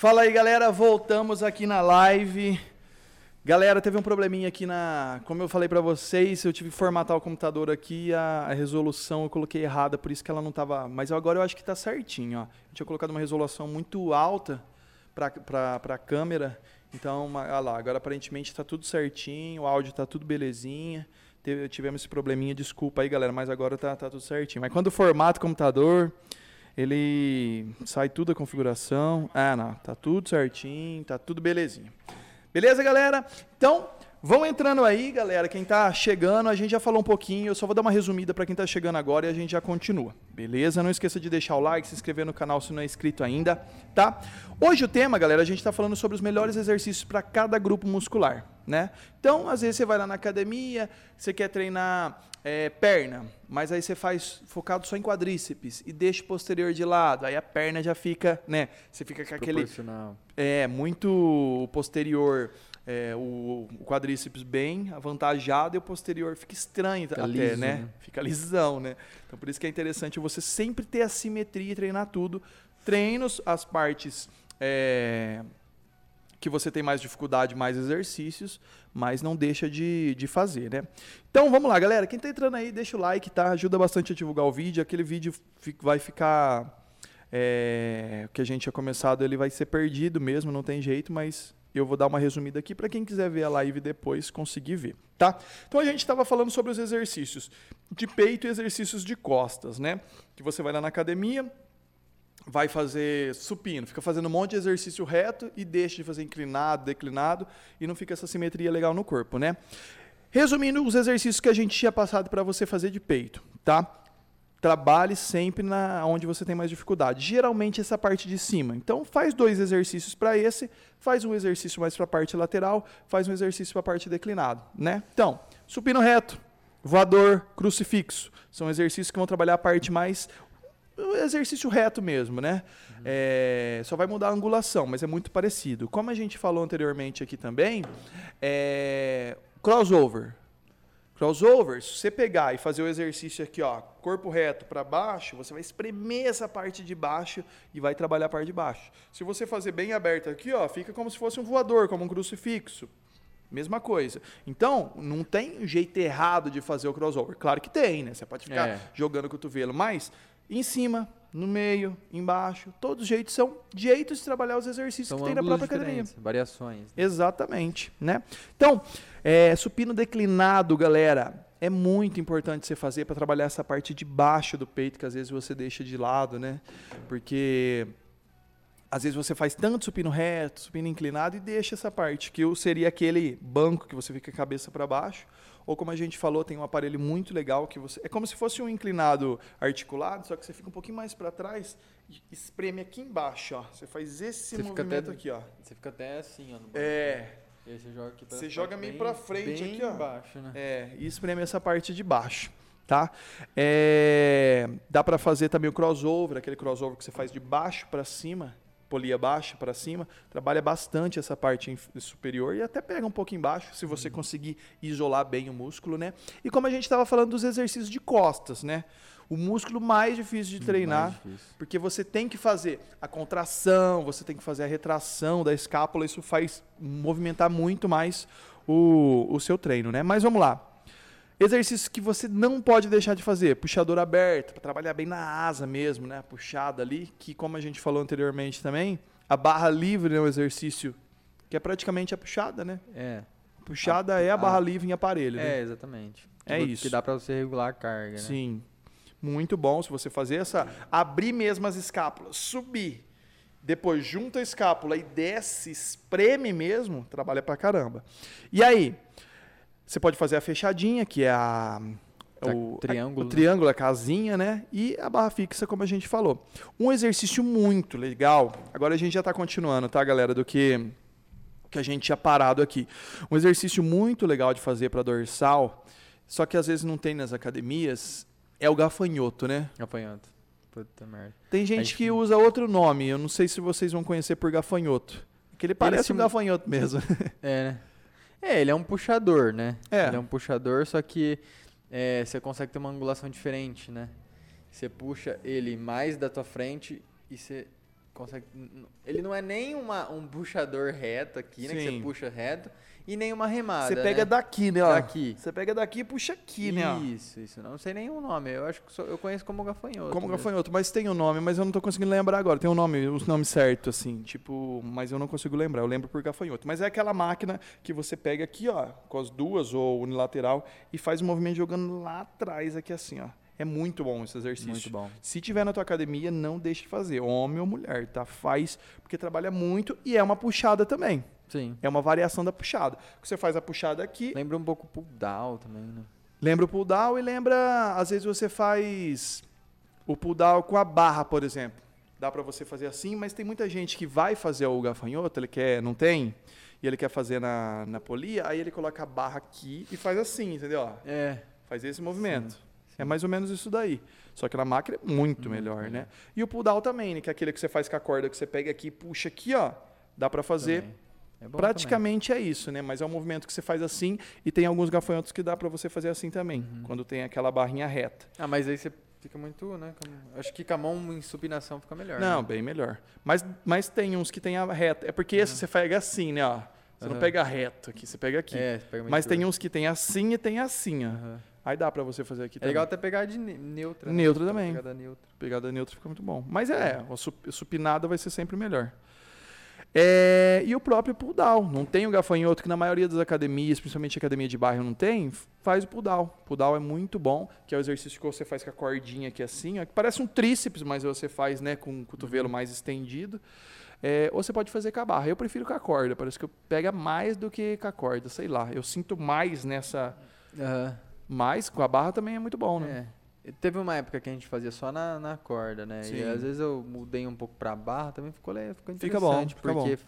Fala aí, galera. Voltamos aqui na live. Galera, teve um probleminha aqui na. Como eu falei pra vocês, eu tive que formatar o computador aqui, a, a resolução eu coloquei errada, por isso que ela não tava. Mas agora eu acho que tá certinho, ó. Eu tinha colocado uma resolução muito alta pra, pra, pra câmera. Então, olha lá, agora aparentemente tá tudo certinho, o áudio tá tudo belezinha. Teve- tivemos esse probleminha, desculpa aí, galera, mas agora tá, tá tudo certinho. Mas quando formata o computador, ele sai tudo a configuração. Ah, não, tá tudo certinho, tá tudo belezinha. Beleza, galera? Então, vão entrando aí, galera. Quem tá chegando, a gente já falou um pouquinho. Eu só vou dar uma resumida para quem tá chegando agora e a gente já continua. Beleza? Não esqueça de deixar o like, se inscrever no canal se não é inscrito ainda, tá? Hoje o tema, galera, a gente tá falando sobre os melhores exercícios para cada grupo muscular, né? Então, às vezes você vai lá na academia, você quer treinar é, perna, mas aí você faz focado só em quadríceps e deixa o posterior de lado. Aí a perna já fica, né? Você fica com aquele é, muito posterior, é, o, o quadríceps bem avantajado e o posterior fica estranho Fica até, liso, né? né? Fica lisão, né? Então por isso que é interessante você sempre ter a simetria e treinar tudo. Treinos, as partes é, que você tem mais dificuldade, mais exercícios, mas não deixa de, de fazer, né? Então vamos lá, galera. Quem tá entrando aí, deixa o like, tá? Ajuda bastante a divulgar o vídeo. Aquele vídeo vai ficar. É, o que a gente tinha começado, ele vai ser perdido mesmo, não tem jeito, mas eu vou dar uma resumida aqui para quem quiser ver a live depois conseguir ver, tá? Então a gente estava falando sobre os exercícios de peito e exercícios de costas, né? Que você vai lá na academia, vai fazer supino, fica fazendo um monte de exercício reto e deixa de fazer inclinado, declinado e não fica essa simetria legal no corpo, né? Resumindo os exercícios que a gente tinha passado para você fazer de peito, tá? Trabalhe sempre na onde você tem mais dificuldade. Geralmente essa parte de cima. Então faz dois exercícios para esse, faz um exercício mais para a parte lateral, faz um exercício para a parte declinado, né? Então, supino reto, voador, crucifixo, são exercícios que vão trabalhar a parte mais exercício reto mesmo, né? É, só vai mudar a angulação, mas é muito parecido. Como a gente falou anteriormente aqui também, é, crossover. Crossover, se você pegar e fazer o exercício aqui, ó, corpo reto para baixo, você vai espremer essa parte de baixo e vai trabalhar a parte de baixo. Se você fazer bem aberto aqui, ó, fica como se fosse um voador, como um crucifixo. Mesma coisa. Então, não tem jeito errado de fazer o crossover. Claro que tem, né? Você pode ficar É. jogando o cotovelo, mas em cima, no meio, embaixo, todos os jeitos são jeitos de trabalhar os exercícios São que tem na própria academia. variações. né? Exatamente, né? Então, é, supino declinado, galera, é muito importante você fazer para trabalhar essa parte de baixo do peito que às vezes você deixa de lado, né? Porque às vezes você faz tanto supino reto, supino inclinado e deixa essa parte que seria aquele banco que você fica a cabeça para baixo. Ou como a gente falou, tem um aparelho muito legal que você é como se fosse um inclinado articulado, só que você fica um pouquinho mais para trás e espreme aqui embaixo, ó. Você faz esse Você movimento até- aqui, ó. Você fica até assim, ó. É, E aí você joga aqui pra Você joga meio pra frente bem aqui, ó. embaixo, né? É, e espreme essa parte de baixo, tá? É, dá pra fazer também o crossover, aquele crossover que você faz de baixo pra cima, polia baixa pra cima, trabalha bastante essa parte superior e até pega um pouco embaixo, se Uhum. você conseguir isolar bem o músculo, né? E como a gente estava falando dos exercícios de costas, né? O músculo mais difícil de treinar, difícil. porque você tem que fazer a contração, você tem que fazer a retração da escápula, isso faz movimentar muito mais o, o seu treino, né? Mas vamos lá. Exercícios que você não pode deixar de fazer. Puxador aberto, para trabalhar bem na asa mesmo, né? Puxada ali, que como a gente falou anteriormente também, a barra livre é um exercício que é praticamente a puxada, né? É, Puxada é a barra livre em aparelho, né? é, exatamente. É Que- isso. Que dá pra você regular a carga, né? Sim. Muito bom se você fazer essa. Abrir mesmo as escápulas, subir. Depois junta a escápula e desce, espreme mesmo, trabalha pra caramba. E aí, você pode fazer a fechadinha, que é a. Tá, O, triângulo, a, o né? triângulo, a casinha, né? E a barra fixa, como a gente falou. Um exercício muito legal. Agora a gente já tá continuando, tá, galera? Do que, que a gente tinha parado aqui. Um exercício muito legal de fazer para dorsal, só que às vezes não tem nas academias, é o gafanhoto, né? Apanhando. Puta merda. Tem gente gente- que usa outro nome, eu não sei se vocês vão conhecer por gafanhoto. Que ele parece se- um gafanhoto mesmo. É, né? É, ele é um puxador, né? É. Ele é um puxador, só que é, você consegue ter uma angulação diferente, né? Você puxa ele mais da tua frente e você consegue. Ele não é nem uma, um puxador reto aqui, né? Que Sim. você puxa reto, e nem uma remada. Você pega né? daqui, né? Ó. Daqui. Você pega daqui e puxa aqui, né? ó. Isso, isso. Não sei o nome. Eu acho que só- eu conheço como gafanhoto. Como mesmo. gafanhoto, mas tem o nome, mas eu não tô conseguindo lembrar agora. Tem o nome, o nome certo, assim, tipo, mas eu não consigo lembrar. Eu lembro por gafanhoto. Mas é aquela máquina que você pega aqui, ó, com as duas ou unilateral e faz o movimento jogando lá atrás, aqui assim, ó. É muito bom esse exercício. Muito bom. Se tiver na tua academia, não deixe de fazer, homem ou mulher, tá? Faz, porque trabalha muito e é uma puxada também. Sim. É uma variação da puxada. Você faz a puxada aqui, Lembra um pouco o pull down também, né? Lembra o pull down e lembra, às vezes você faz o pull down com a barra, por exemplo. Dá pra você fazer assim, mas tem muita gente que vai fazer o gafanhoto, ele quer, não tem, e ele quer fazer na, na polia, aí ele coloca a barra aqui e faz assim, entendeu? É. Faz esse movimento. É mais ou menos isso daí. Só que na máquina é muito melhor, né? E o pull down também, né? Que é aquele que você faz com a corda que você pega aqui e puxa aqui, ó. Dá pra fazer também. É Praticamente é isso, né? Mas é um movimento que você faz assim e tem alguns gafanhotos que dá pra você fazer assim também, Uhum. quando tem aquela barrinha reta. também. Ah, mas aí você fica muito, né? Acho que com a mão em supinação fica melhor. Não, né? bem melhor. Mas, mas tem uns que tem a reta. É porque esse você pega assim, né? Ó. Você não Aham. pega reto aqui, você pega aqui. É, pega mas tem uns que tem assim e tem assim, ó. Aí dá pra você fazer aqui É também. legal até pegar de ne- neutra. né? Neutra Aquela também. Pegada neutra. Pegada neutra fica muito bom. Mas é, a su- supinada vai ser sempre melhor. É, e o próprio pull down. Não tem o gafanhoto que na maioria das academias, principalmente academia de bairro, não tem. Faz o pull down. Pull down é muito bom, que é o exercício que você faz com a cordinha aqui assim, ó, que parece um tríceps, mas você faz né, com o cotovelo mais estendido. É, ou você pode fazer com a barra. Eu prefiro com a corda, parece que eu pega mais do que com a corda, sei lá. Eu sinto mais nessa. Aham. Mas com a barra também é muito bom, né? É. Teve uma época que a gente fazia só na, na corda, né? Sim. E às vezes eu mudei um pouco pra barra, também ficou, ficou Fica bom, interessante. fica porque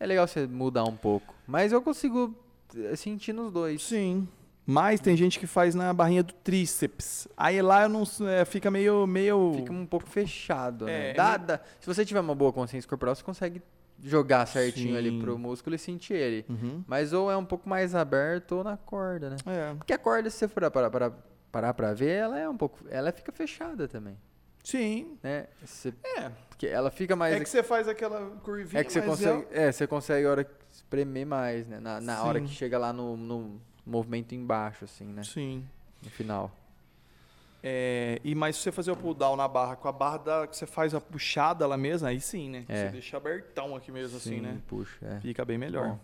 é legal você mudar um pouco. Mas eu consigo eh, sentir nos dois. Sim. Mas tem gente que faz na barrinha do tríceps. Aí lá eu não é, fica meio meio Fica um pouco fechado, né? é meio- dá- se você tiver uma boa consciência corporal, você consegue jogar certinho ali Sim. pro músculo e sentir ele. Uhum. Mas ou é um pouco mais aberto ou na corda, né? É. Porque a corda, se você for parar para parar pra ver, ela é um pouco. Ela fica fechada também. Sim. Né? Você- É. porque ela fica mais. É que você faz aquela curvinha, É que você consegue. É, você consegue a hora que espremer mais, né? Na, na hora que chega lá no, no movimento embaixo, assim, né? Sim. No final. É, e mas se você fazer o pull down na barra com a barra da, que você faz a puxada lá mesmo, aí sim, né? É. Você deixa abertão aqui mesmo assim, Sim, né? Puxa, é. Fica bem melhor. Bom.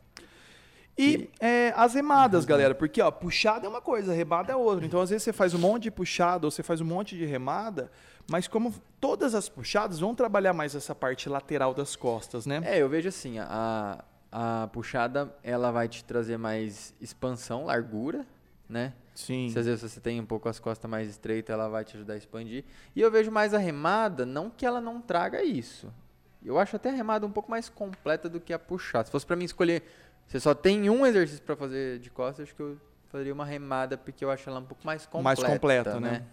E é, as remadas, galera, porque ó, puxada é uma coisa, remada é outra. Então, às vezes você faz um monte de puxada ou você faz um monte de remada, mas como todas as puxadas vão trabalhar mais essa parte lateral das costas, né? É, eu vejo assim, a, a puxada, ela vai te trazer mais expansão, largura, né? Sim. Se às vezes você tem um pouco as costas mais estreitas, ela vai te ajudar a expandir. E eu vejo mais a remada, não que ela não traga isso. Eu acho até a remada um pouco mais completa do que a puxada. Se fosse pra mim escolher, você só tem um exercício pra fazer de costas, acho que eu faria uma remada, porque eu acho ela um pouco mais completa. Mais completa, né? né?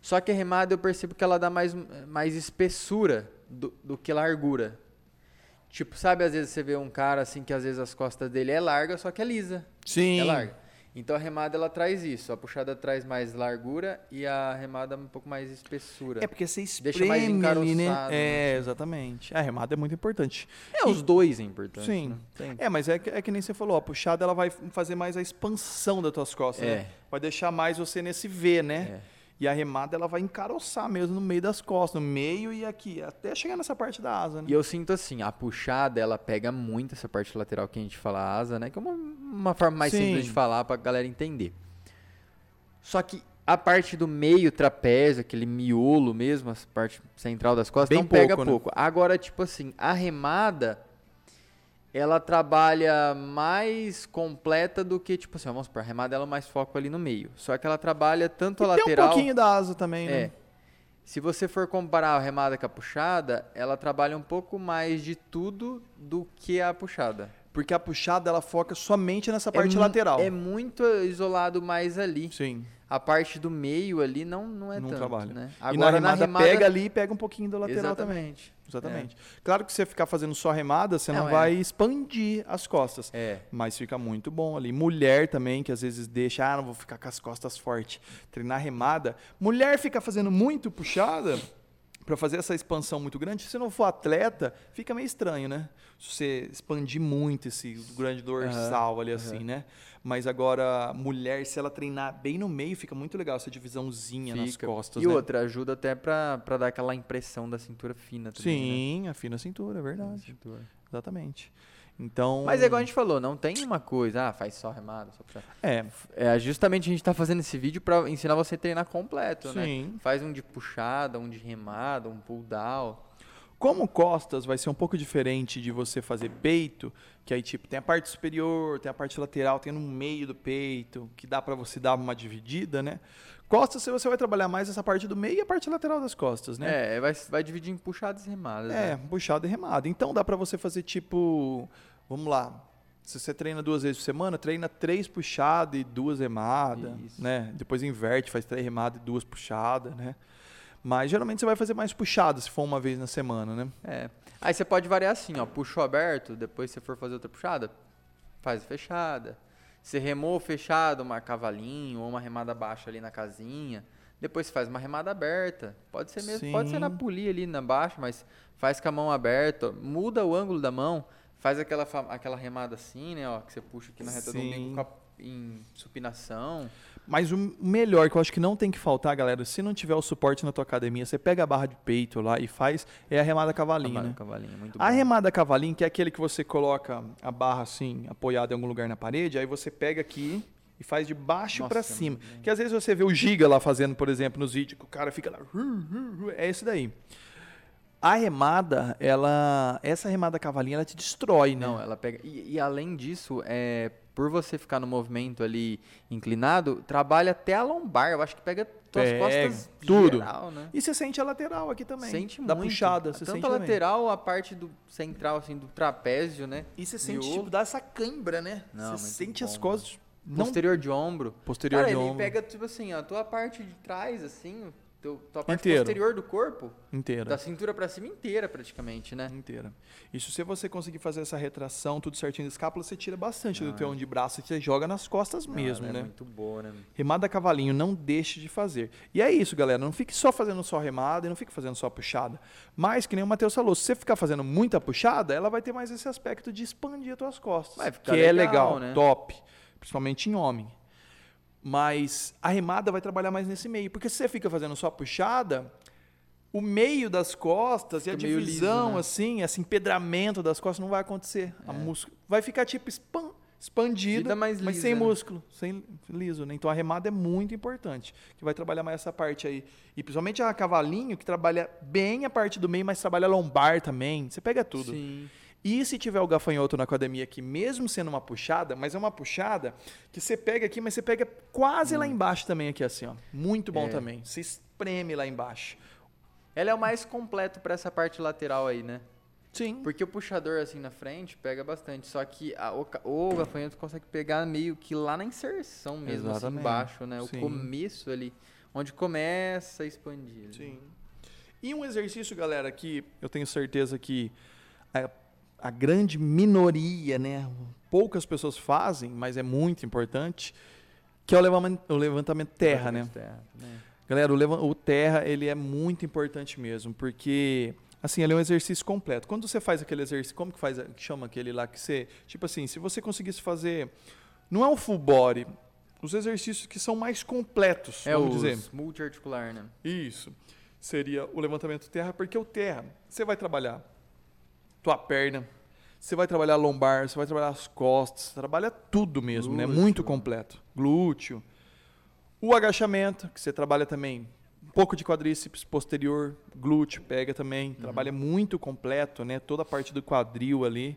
Só que a remada eu percebo que ela dá mais, mais espessura do, do que largura. Tipo, sabe, às vezes você vê um cara assim que às vezes as costas dele é larga, só que é lisa. Sim. É larga. Então a remada ela traz isso, a puxada traz mais largura e a remada um pouco mais espessura. É porque você Deixa mais espreme né? encaroçado, É, exatamente. A remada é muito importante. É, os dois é importante. Sim. né? É, mas é que, é que nem você falou, a puxada ela vai fazer mais a expansão das tuas costas, É. né? Vai deixar mais você nesse V, né? É. E a remada ela vai encaroçar mesmo no meio das costas, no meio e aqui, até chegar nessa parte da asa, né? E eu sinto assim, a puxada ela pega muito essa parte lateral que a gente fala asa, né? Que é uma, uma forma mais Sim. simples de falar pra galera entender. Só que a parte do meio trapézio, aquele miolo mesmo, a parte central das costas, Bem não pega pouco, né? pouco. Agora, tipo assim, a remada ela trabalha mais completa do que, tipo assim, vamos supor, a remada ela é mais foco ali no meio. Só que ela trabalha tanto a E tem um lateral. pouquinho da asa também, né? É. Se você for comparar a remada com a puxada, ela trabalha um pouco mais de tudo do que a puxada. Porque a puxada ela foca somente nessa parte é lateral. É muito isolado mais ali. Sim. A parte do meio ali não, não é Não tanto, trabalha. né? e na remada, pega ali e pega um pouquinho do lateral também. Exatamente. Exatamente. Claro que se você ficar fazendo só remada, você não, Não, é. vai expandir as costas. É. Mas fica muito bom ali. Mulher também, que às vezes deixa, ah, não vou ficar com as costas fortes. Treinar remada. Mulher fica fazendo muito puxada, para fazer essa expansão muito grande, se você não for atleta, fica meio estranho, né? Se você expandir muito esse grande dorsal uhum, ali assim, uhum. né? Mas agora, mulher, se ela treinar bem no meio, fica muito legal essa divisãozinha fica. nas costas. E né? outra, ajuda até pra, pra dar aquela impressão da cintura fina também, né? Sim, né? a fina cintura, é verdade. Cintura. Exatamente. Então. Mas é igual a gente falou, não tem uma coisa, ah, faz só remada, só pra... É. é. Justamente a gente tá fazendo esse vídeo para ensinar você a treinar completo, né? Sim. né? Faz um de puxada, um de remada, um pull down. Como costas vai ser um pouco diferente de você fazer peito, que aí tipo tem a parte superior, tem a parte lateral, tem no meio do peito, que dá para você dar uma dividida, né? Costas você vai trabalhar mais essa parte do meio e a parte lateral das costas, né? É, vai, vai dividir em puxadas e remadas. É, né? puxada e remada. Então dá para você fazer tipo Vamos lá. Se você treina duas vezes por semana, treina três puxadas e duas remadas, né? Depois inverte, faz três remadas e duas puxadas, né? Mas geralmente você vai fazer mais puxadas se for uma vez na semana, né? É. Aí você pode variar assim, ó, puxou aberto, depois você for fazer outra puxada, faz fechada. Você remou fechado, uma cavalinho ou uma remada baixa ali na casinha. Depois você faz uma remada aberta. Pode ser mesmo, Sim. pode ser na polia ali na baixa, mas faz com a mão aberta, muda o ângulo da mão. Faz aquela, aquela remada assim, né? Ó, que você puxa aqui na reta Sim. do umbigo em supinação. Mas o melhor que eu acho que não tem que faltar, galera, se não tiver o suporte na tua academia, você pega a barra de peito lá e faz, é a remada cavalinho, remada né? Cavalinho, muito a remada cavalinho, que é aquele que você coloca a barra assim, apoiada em algum lugar na parede, aí você pega aqui e faz de baixo para cima. Que às vezes você vê o Giga lá fazendo, por exemplo, nos vídeos, que o cara fica lá, é esse daí. A remada, ela. Essa remada cavalinha, ela te destrói, né? Não, ela pega. E, e, além disso, é, por você ficar no movimento ali inclinado, trabalha até a lombar. Eu acho que pega tuas pega, costas tudo. Geral, né? E você sente a lateral aqui também. Sente da muito. puxada. Você Tanto sente a lateral, também. a parte do central, assim, do trapézio, né? E você sente, tipo, dá essa cãibra, né? Não, você sente bom, as costas. Não... Posterior de ombro. Posterior Cara, de ele ombro. pega, tipo assim, a tua parte de trás, assim, teu, tua parte Inteiro. posterior do corpo. Inteira. Da cintura para cima inteira, praticamente, né? Inteira. Isso se você conseguir fazer essa retração, tudo certinho da escápula, você tira bastante não, do teu é. de braço e você joga nas costas não, mesmo, é né? É muito boa, né? Remada cavalinho, não deixe de fazer. E é isso, galera. Não fique só fazendo só remada e não fique fazendo só puxada. Mas, que nem o Matheus falou, se você ficar fazendo muita puxada, ela vai ter mais esse aspecto de expandir as tuas costas. que legal, é legal, né? top. Principalmente em homem. Mas a remada vai trabalhar mais nesse meio. Porque se você fica fazendo só puxada, o meio das costas fica e a divisão, liso, né? assim, esse empedramento das costas não vai acontecer. É. A músculo vai ficar tipo expan, expandida, mas lisa, sem né? músculo, sem liso. Né? Então a remada é muito importante, que vai trabalhar mais essa parte aí. E principalmente a cavalinho, que trabalha bem a parte do meio, mas trabalha lombar também. Você pega tudo. Sim. E se tiver o gafanhoto na academia aqui, mesmo sendo uma puxada, mas é uma puxada que você pega aqui, mas você pega quase hum. lá embaixo também aqui assim, ó. Muito bom é. também. Você espreme lá embaixo. Ela é o mais completo para essa parte lateral aí, né? Sim. Porque o puxador assim na frente pega bastante, só que a, o, o gafanhoto consegue pegar meio que lá na inserção mesmo, assim, Exatamente. assim embaixo, né? Sim. O começo ali, onde começa a expandir. Sim. E um exercício, galera, que eu tenho certeza que a grande minoria, né? Poucas pessoas fazem, mas é muito importante, que é o levantamento, o levantamento terra, né? Terra, né? Galera, o, o terra ele é muito importante mesmo, porque assim, ele é um exercício completo. Quando você faz aquele exercício, como que faz, que chama aquele lá que você, tipo assim, se você conseguisse fazer, não é um full body, os exercícios que são mais completos, é vamos dizer. multiarticular, né? Isso. Seria o levantamento terra, porque o terra, você vai trabalhar tua perna, você vai trabalhar lombar, você vai trabalhar as costas, trabalha tudo mesmo, né? Glúteo. né? Muito completo. Glúteo. O agachamento, que você trabalha também um pouco de quadríceps posterior, glúteo pega também, uhum. trabalha muito completo, né? Toda a parte do quadril ali.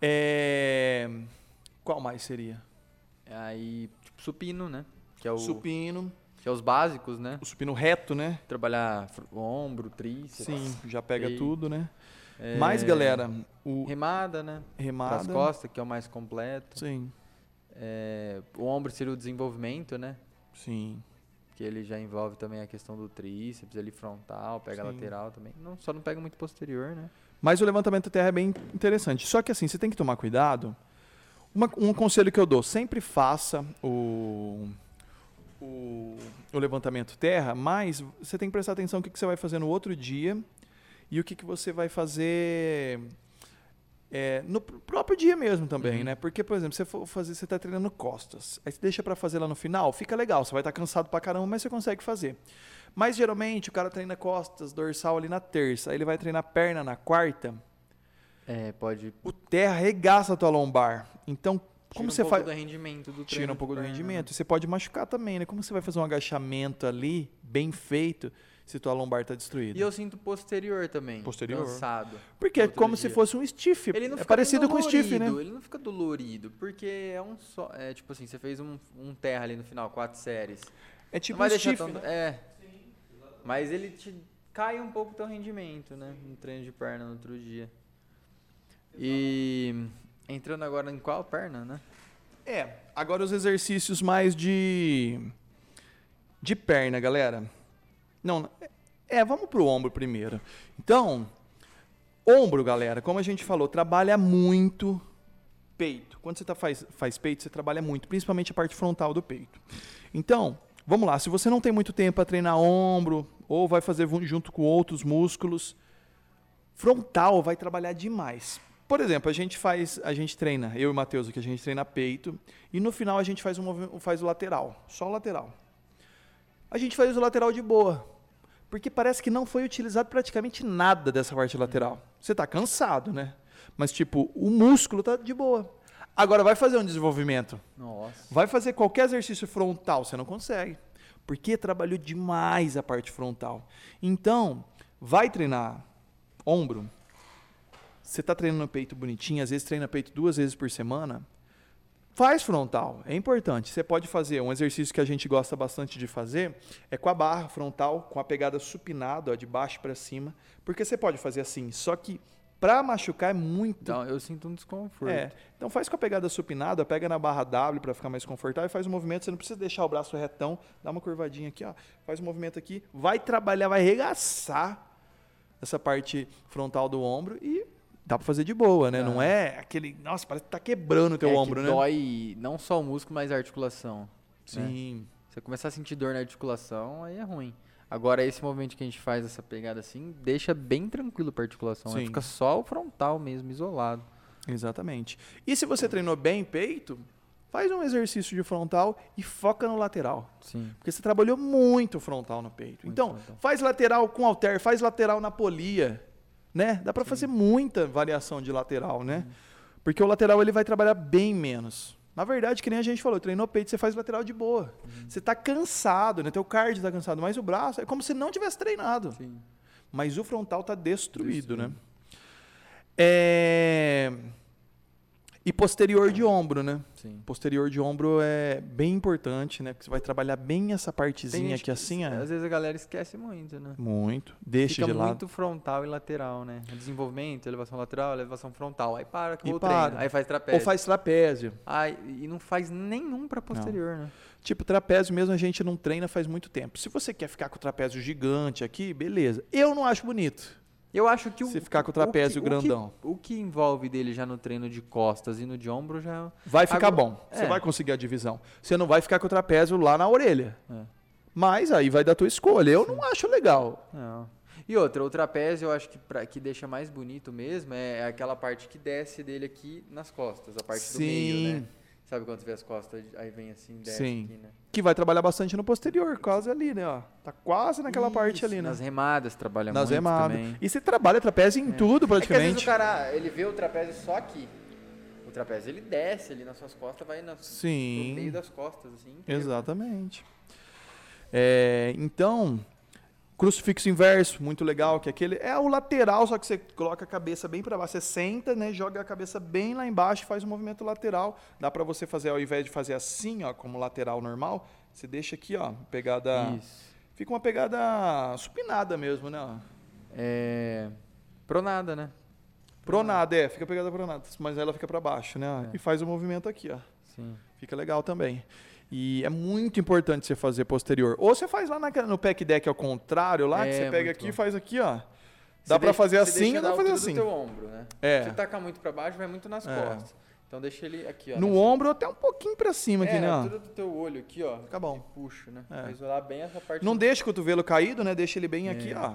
É... Qual mais seria? Aí, tipo, supino, né? Que é o supino. Que é os básicos, né? O supino reto, né? Trabalhar ombro, tríceps. Sim, já pega e... tudo, né? É... Mais, galera, o... Remada, né? Remada. As costas, que é o mais completo. Sim. É... O ombro seria o desenvolvimento, né? Sim. Que ele já envolve também a questão do tríceps, ali frontal, pega Sim. lateral também. Não, só não pega muito posterior, né? Mas o levantamento terra é bem interessante. Só que assim, você tem que tomar cuidado. Uma, um conselho que eu dou, sempre faça o, o, o levantamento terra, mas você tem que prestar atenção no que, que você vai fazer no outro dia e o que, que você vai fazer é, no pr- próprio dia mesmo também, Uhum. né? Porque, por exemplo, você for fazer, você tá treinando costas, aí você deixa para fazer lá no final, fica legal, você vai estar cansado pra caramba, mas você consegue fazer. Mas geralmente o cara treina costas, dorsal ali na terça, aí ele vai treinar perna na quarta, É, pode o terra arregaça a tua lombar. Então, como Tira você um faz pouco do rendimento do treino. tira um pouco do né? rendimento. Você pode machucar também, né? Como você vai fazer um agachamento ali, bem feito, se tua lombar está destruída? E eu sinto posterior também. Posterior? Cansado. Porque é como se dia. fosse um stiff. Ele não é fica parecido com o stiff, né? dolorido, Ele não fica dolorido, porque é um só. É tipo assim, você fez um, um terra ali no final, quatro séries. É tipo não um stiff. tanto. É. Mas ele te cai um pouco o teu rendimento, né? No treino de perna no outro dia. E entrando agora em qual perna, né? É, agora os exercícios mais de de perna, galera. Não, é, vamos pro ombro primeiro. Então, ombro, galera, como a gente falou, trabalha muito peito. Quando você tá, faz, faz peito, você trabalha muito, principalmente a parte frontal do peito. Então, vamos lá, se você não tem muito tempo para treinar ombro ou vai fazer junto com outros músculos, frontal vai trabalhar demais. Por exemplo, a gente faz, a gente treina, eu e o Matheus aqui, a gente treina peito e no final a gente faz, movi- faz o lateral, só o lateral. A gente faz o lateral de boa, porque parece que não foi utilizado praticamente nada dessa parte lateral. Você tá cansado, né? Mas tipo, o músculo tá de boa. Agora vai fazer um desenvolvimento, Nossa. vai fazer qualquer exercício frontal, você não consegue. Porque trabalhou demais a parte frontal. Então, vai treinar ombro. Você está treinando peito bonitinho, às vezes treina peito duas vezes por semana. Faz frontal, é importante. Você pode fazer um exercício que a gente gosta bastante de fazer, é com a barra frontal, com a pegada supinada, ó, de baixo para cima, porque você pode fazer assim. Só que para machucar é muito Então, eu sinto um desconforto. é. Então faz com a pegada supinada, pega na barra W para ficar mais confortável e faz o movimento. Você não precisa deixar o braço retão, dá uma curvadinha aqui, ó. Faz o movimento aqui, vai trabalhar, vai arregaçar essa parte frontal do ombro e dá para fazer de boa, né? Não Ah. é aquele, nossa, parece que tá quebrando o teu É que ombro, né? dói não só o músculo, mas a articulação. né? Sim. Você começar a sentir dor na articulação, aí é ruim. Agora, esse movimento que a gente faz, essa pegada assim, deixa bem tranquilo pra articulação. né? Fica só o frontal mesmo, isolado. Exatamente. E se você treinou bem peito, faz um exercício de frontal e foca no lateral. Sim. Porque você trabalhou muito frontal no peito. Muito então, frontal. faz lateral com halter, faz lateral na polia, né? Dá para fazer muita variação de lateral, né? Porque o lateral ele vai trabalhar bem menos. Na verdade, que nem a gente falou, treinou peito, você faz lateral de boa. Uhum. Você tá cansado, né? Teu cardio tá cansado, mas o braço é como se não tivesse treinado. Sim. Mas o frontal tá destruído, Destruído. né? É... E posterior de ombro, né? Sim. Posterior de ombro é bem importante, né? Porque você vai trabalhar bem essa partezinha aqui que- assim, ó. Às vezes a galera esquece muito, né? Muito. Deixa Fica de lado. muito frontal e lateral, né? Desenvolvimento, elevação lateral, elevação frontal. Aí para, E o para. treino. Aí faz trapézio. Ou faz trapézio. Aí, e não faz nenhum pra posterior, né? Tipo, trapézio mesmo a gente não treina faz muito tempo. Se você quer ficar com o trapézio gigante aqui, beleza. Eu não acho bonito. Eu acho que o. Se ficar com o trapézio o que- grandão. O que, o que envolve dele já no treino de costas e no de ombro já. Vai ficar Agora- bom. Você é. vai conseguir a divisão. Você não vai ficar com o trapézio lá na orelha. É. Mas aí vai da tua escolha. Eu não acho legal. Não. E outra, o trapézio eu acho que, pra, que deixa mais bonito mesmo é aquela parte que desce dele aqui nas costas, a parte do meio, né? Sim. Sabe quando você vê as costas, aí vem assim, desce Sim. aqui, né? Que vai trabalhar bastante no posterior, quase ali, né? Ó. Tá quase naquela parte Isso, ali, né? Nas remadas trabalha Nas muito remadas. também. E você trabalha trapézio em tudo, É que às vezes praticamente. o cara, ele vê o trapézio só aqui. O trapézio ele desce ali nas suas costas, vai na, no meio Sim. das costas, assim. inteiro. Exatamente. É, então, crucifixo inverso, muito legal, que aquele é o lateral, só que você coloca a cabeça bem para baixo, você senta, né, joga a cabeça bem lá embaixo, e faz o movimento lateral. Dá para você fazer ao invés de fazer assim, ó, como lateral normal, você deixa aqui, ó, pegada, Isso. fica uma pegada supinada mesmo, né? É. Pronada, né? Pronada, é, fica pegada pronada, mas ela fica para baixo, né? É. E faz o movimento aqui, ó. Sim. Fica legal também. E é muito importante você fazer posterior. Ou você faz lá na, no pack deck ao contrário, lá, que É, você pega aqui e faz aqui, ó. Você Dá pra deixa- fazer assim ou dá pra fazer assim. do teu ombro, né? É. Se você tacar muito pra baixo, vai muito nas É. costas. Então deixa ele aqui, ó. No nessa- ombro até um pouquinho pra cima é, aqui, né? altura do teu olho aqui, ó. Fica bom. E puxa, né? É. Vai isolar bem essa parte. Não do- deixa o cotovelo caído, né? Deixa ele bem aqui, É. ó.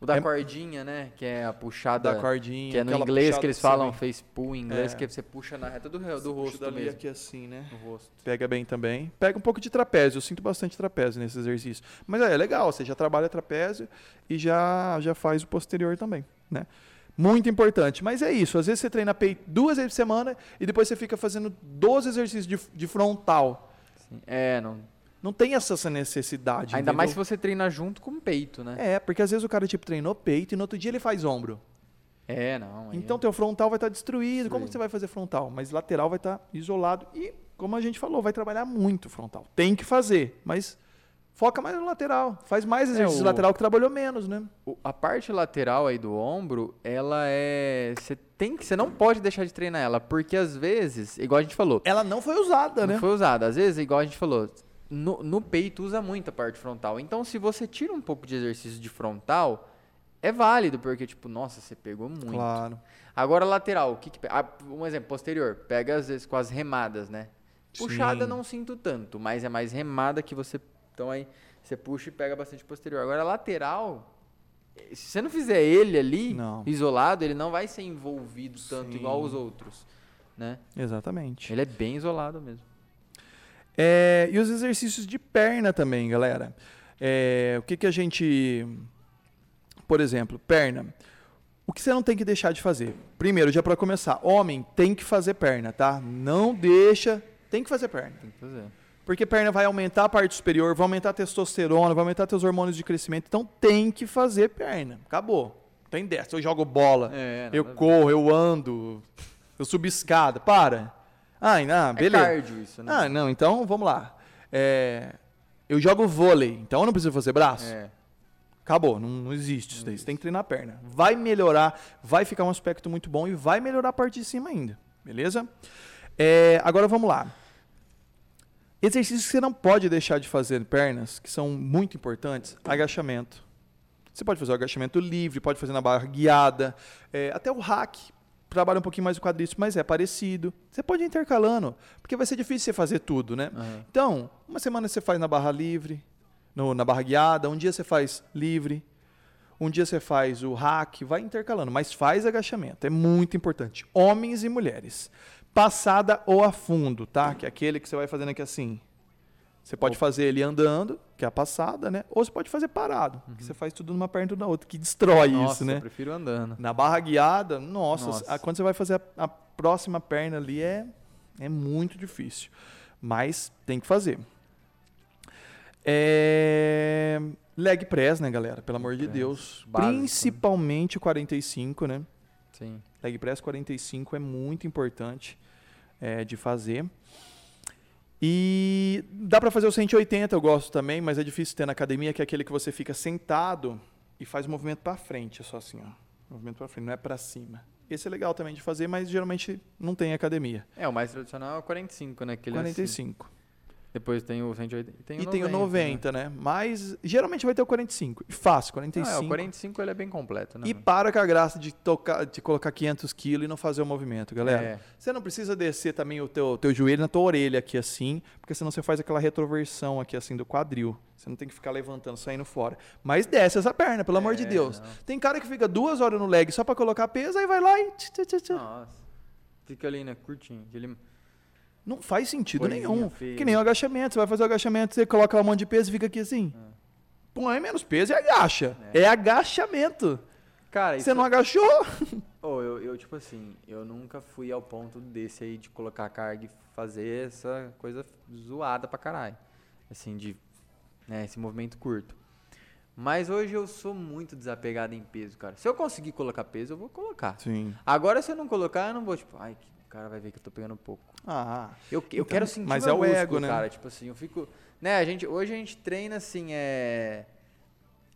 O da é- cordinha, né? Que é a puxada. Da cordinha. que é no inglês que eles falam face pull em inglês, É. que você puxa na reta do, do rosto dali mesmo. aqui assim, né? No rosto. Pega bem também. Pega um pouco de trapézio. Eu sinto bastante trapézio nesse exercício. Mas é, é legal. Você já trabalha trapézio e já, já faz o posterior também, né? Muito importante. Mas é isso. Às vezes você treina peito duas vezes por semana e depois você fica fazendo 12 exercícios de, de frontal. Sim. É, não. Não tem essa essa necessidade. Ainda mais se entendeu? você treina junto com o peito, né? É, porque às vezes o cara tipo treinou peito e no outro dia ele faz ombro. É, não. Então é- teu frontal vai estar destruído. Como Destruído. que você vai fazer frontal? Mas lateral vai estar isolado e, como a gente falou, vai trabalhar muito frontal. Tem que fazer, mas foca mais no lateral. Faz mais exercício o- lateral que trabalhou menos, né? a parte lateral aí do ombro, ela é. Você tem que. Você não pode deixar de treinar ela, porque às vezes, igual a gente falou, Ela não foi usada, não né? foi usada. Às vezes, igual a gente falou, no, no peito usa muito a parte frontal. Então, se você tira um pouco de exercício de frontal, é válido, porque, tipo, nossa, você pegou muito. Claro. Agora, lateral, o que, que ah, Um exemplo, posterior. Pega às vezes com as remadas, né? Puxada Sim. não sinto tanto, mas é mais remada que você. Então aí você puxa e pega bastante posterior. Agora, lateral. Se você não fizer ele ali, Não. isolado, ele não vai ser envolvido tanto Sim. igual os outros. Né? Exatamente. Ele é bem isolado mesmo. É, e os exercícios de perna também, galera. É, o que, que a gente. Por exemplo, perna. O que você não tem que deixar de fazer? Primeiro, já para começar, homem tem que fazer perna, tá? Não deixa. Tem que fazer perna. Tem que fazer. Porque perna vai aumentar a parte superior, vai aumentar a testosterona, vai aumentar teus hormônios de crescimento. Então tem que fazer perna. Acabou. Tem dessa. Eu jogo bola, É, eu corro, eu ando, eu subo escada. Para. Ah, não, É beleza. cardio isso, né? Ah, não, então vamos lá. É, eu jogo vôlei, então eu não preciso fazer braço? É. Acabou, não, não existe isso daí. Você tem que treinar a perna. Vai melhorar, vai ficar um aspecto muito bom e vai melhorar a parte de cima ainda. Beleza? É, agora vamos lá. Exercícios que você não pode deixar de fazer pernas, que são muito importantes, agachamento. Você pode fazer o agachamento livre, pode fazer na barra guiada, é, até o hack. Trabalha um pouquinho mais o quadríceps, mas é parecido. Você pode ir intercalando, porque vai ser difícil você fazer tudo, né? Aham. Então, uma semana você faz na barra livre, no- na barra guiada, um dia você faz livre, um dia você faz o hack, vai intercalando, mas faz agachamento, é muito importante. Homens e mulheres. Passada ou a fundo, tá? Que é aquele que você vai fazendo aqui assim. Você pode fazer ele andando, que é a passada, né? Ou você pode fazer parado, Uhum. que você faz tudo numa perna e tudo na outra, que destrói Nossa, isso, né? eu prefiro andando. Na barra guiada, nossa, Nossa. a- quando você vai fazer a, a próxima perna ali é, é muito difícil. Mas tem que fazer. É, Leg press, né, galera? Pelo amor de press, Deus. básico, né? Principalmente o 45, né? Sim. Leg press 45 é muito importante é, de fazer. E dá pra fazer o 180, eu gosto também, mas é difícil ter na academia, que é aquele que você fica sentado e faz o movimento pra frente, é só assim, ó. Movimento pra frente, não é pra cima. Esse é legal também de fazer, mas geralmente não tem academia. É, o mais tradicional é o 45, né? Que ele é assim. 45. Depois tem o 180. Tem o e tem o 90, 90, né? Mas geralmente vai ter o 45. E fácil, Né? 45. Ah, é, o 45 ele é bem completo, né? E para com a graça de, tocar, de colocar 500 quilos e não fazer o movimento, galera. É. Você não precisa descer também o teu, teu joelho na tua orelha aqui assim, porque senão você faz aquela retroversão aqui assim do quadril. Você não tem que ficar levantando, saindo fora. Mas desce essa perna, pelo amor de É, Deus. não. Tem cara que fica duas horas no leg só pra colocar peso, aí vai lá e... Nossa. Fica ali, né? Curtinho. Aquele... Não faz sentido Coisinha nenhum. feia. Que nem o agachamento. Você vai fazer o agachamento, você coloca lá um monte de peso e fica aqui assim. Põe menos peso e agacha. É. É, agachamento. Cara, Você não agachou? Oh, eu, eu, tipo assim, eu nunca fui ao ponto desse aí de colocar a carga e fazer essa coisa zoada pra caralho. Assim, de. Né, esse movimento curto. Mas hoje eu sou muito desapegado em peso, cara. Se eu conseguir colocar peso, eu vou colocar. Sim. Agora, se eu não colocar, eu não vou, tipo, ai, que- o cara vai ver que eu tô pegando pouco. Ah, Eu, eu Então, quero sentir mas é o músculo, ego, né? cara. Tipo assim, eu fico. Né, a gente, hoje a gente treina assim, é.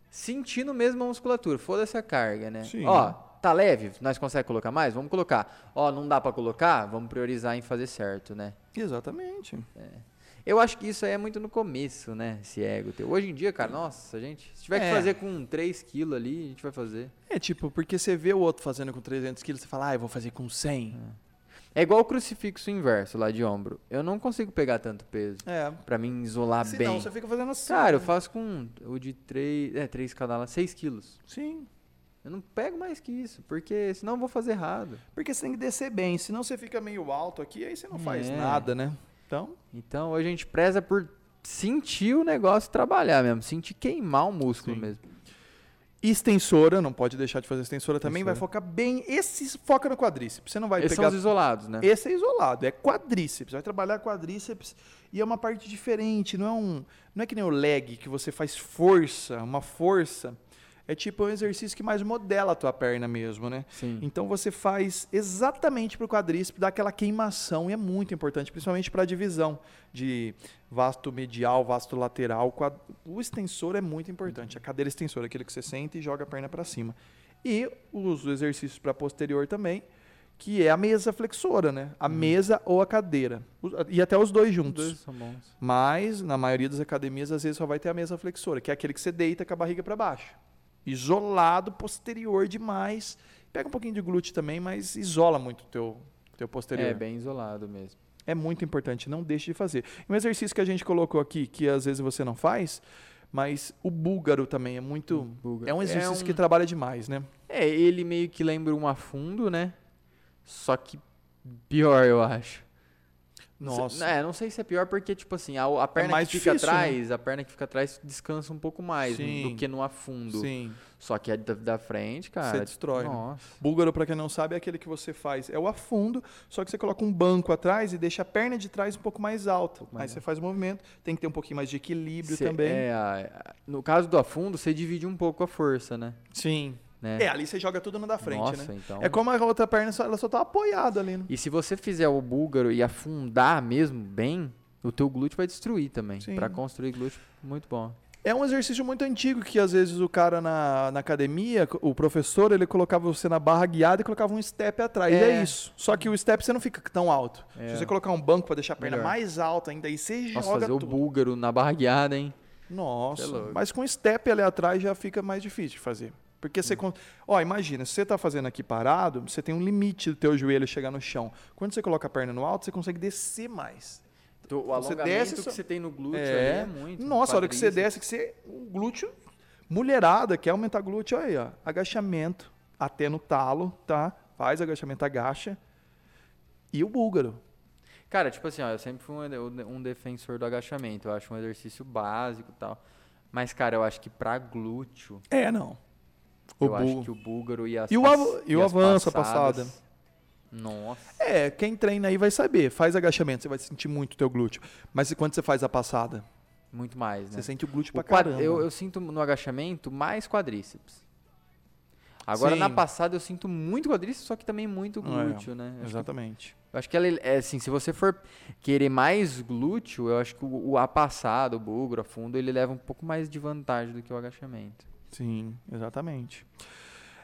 Sentindo mesmo a musculatura. Foda-se a carga, né? Sim. Ó, tá leve? Nós conseguimos colocar mais? Vamos colocar. Ó, não dá pra colocar? Vamos priorizar em fazer certo, né? exatamente. Eu acho que isso aí é muito no começo, né? Esse ego teu. Hoje em dia, cara, nossa, gente. Se tiver É. que fazer com 3 quilos ali, a gente vai fazer. É tipo, porque você vê o outro fazendo com 300 quilos, você fala, ah, eu vou fazer com 100. É igual o crucifixo inverso lá de ombro. Eu não consigo pegar tanto peso. É. Pra mim isolar Se bem. não, você fica fazendo assim. Cara, eu né? faço com o de 3, é, 3 cada lá, 6 quilos. Sim. Eu não pego mais que isso, porque senão eu vou fazer errado. Porque você tem que descer bem, senão você fica meio alto aqui, aí você não faz É. nada, né? Então, Então hoje a gente preza por sentir o negócio trabalhar mesmo, sentir queimar o músculo Sim. mesmo. Extensora, não pode deixar de fazer extensora também, vai Extensora. focar bem. Esse foca no quadríceps. Você não vai Esses são pegar. os isolados, né? Esse é isolado, é quadríceps. Vai trabalhar quadríceps e é uma parte diferente. Não é um, não é que nem o leg que você faz força, uma força. É tipo um exercício que mais modela a tua perna mesmo, né? Sim. Então você faz exatamente para o quadríceps, dá aquela queimação e é muito importante, principalmente para a divisão de vasto medial, vasto lateral. Quad- O extensor é muito importante, a cadeira extensora, aquele que você senta e joga a perna para cima. E os exercícios para posterior também, que é a mesa flexora, né? A mesa ou a cadeira. Os- E até os dois Os juntos. dois são bons. Mas, na maioria das academias, às vezes só vai ter a mesa flexora, que é aquele que você deita com a barriga para baixo. Isolado, posterior demais. Pega um pouquinho de glúteo também, mas isola muito o teu, teu posterior. É, bem isolado mesmo. É muito importante, não deixe de fazer. Um exercício que a gente colocou aqui, que às vezes você não faz, mas o búlgaro também é muito. É um exercício um- que trabalha demais, né? É, ele meio que lembra um afundo, né? Só que pior, eu acho. Nossa. É, não sei se é pior porque, tipo assim, a, a perna mais que fica difícil, né? atrás, a perna que fica atrás descansa um pouco mais Sim. do que no afundo. Sim. Só que a da, da frente, cara. Você destrói, né? Nossa. Búlgaro, para quem não sabe, é aquele que você faz. É o afundo, só que você coloca um banco atrás e deixa a perna de trás um pouco mais alta. mais Aí você faz o movimento. Tem que ter um pouquinho mais de equilíbrio Cê- também. é, no caso do afundo, você divide um pouco a força, né? Sim. Né? É, ali você joga tudo no da frente, Nossa, né? então. É como a outra perna, só- ela só tá apoiada ali, né? E se você fizer o búlgaro e afundar mesmo bem, o teu glúteo vai destruir também. Pra construir glúteo, muito bom. É um exercício muito antigo que às vezes o cara na, na academia, o professor, ele colocava você na barra guiada e colocava um step atrás. É, É. isso. Só que o step você não fica tão alto. É. Se você colocar um banco para deixar a perna Melhor. mais alta ainda, aí você Nossa, joga fazer o tudo. búlgaro na barra guiada, hein? Nossa, é mas com step ali atrás já fica mais difícil de fazer. Porque você. Ó, imagina, se você tá fazendo aqui parado, você tem um limite do teu joelho chegar no chão. Quando você coloca a perna no alto, você consegue descer mais. O Você alongamento desce que só- você tem no glúteo É. ali é muito. Nossa, a hora que você desce, que você. O glúteo. Mulherada, quer aumentar glúteo, aí, ó. Agachamento até no talo, tá? Faz agachamento, agacha. E o búlgaro. Cara, tipo assim, ó, eu sempre fui um, um defensor do agachamento. Eu acho um exercício básico e tal. Mas, cara, eu acho que pra glúteo, É, não. O eu acho que o búlgaro e as E o av- e o as avanço, a passadas- passada. Nossa. É, quem treina aí vai saber. Faz agachamento, você vai sentir muito o teu glúteo. Mas e quando você faz a passada? Muito mais, né? Você sente o glúteo O pra caramba. eu, eu sinto no agachamento mais quadríceps. Agora, na Sim. passada, eu sinto muito quadríceps, só que também muito glúteo, né? Acho que- Exatamente. Eu acho que ela é assim, se você for querer mais glúteo, eu acho que o, o a passada, o búlgaro, a fundo, ele leva um pouco mais de vantagem do que o agachamento. Sim, exatamente.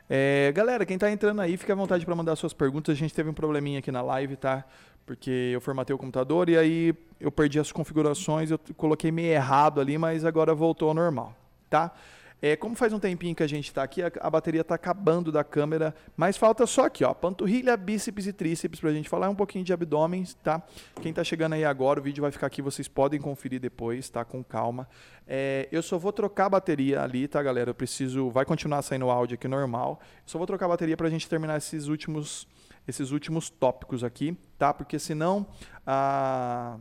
É, galera, quem tá entrando aí, fica à vontade para mandar suas perguntas. A gente teve um probleminha aqui na live, tá? Porque eu formatei o computador e aí eu perdi as configurações, eu coloquei meio errado ali, mas agora voltou ao normal, tá? É, como faz um tempinho que a gente tá aqui, a, a bateria tá acabando da câmera, mas falta só aqui, ó, panturrilha, bíceps e tríceps pra gente falar um pouquinho de abdômen, tá? Quem tá chegando aí agora, o vídeo vai ficar aqui, vocês podem conferir depois, tá? Com calma. É, eu só vou trocar a bateria ali, tá, galera? Eu preciso. Vai continuar saindo o áudio aqui normal. Só vou trocar a bateria pra gente terminar esses últimos, esses últimos tópicos aqui, tá? Porque senão. A...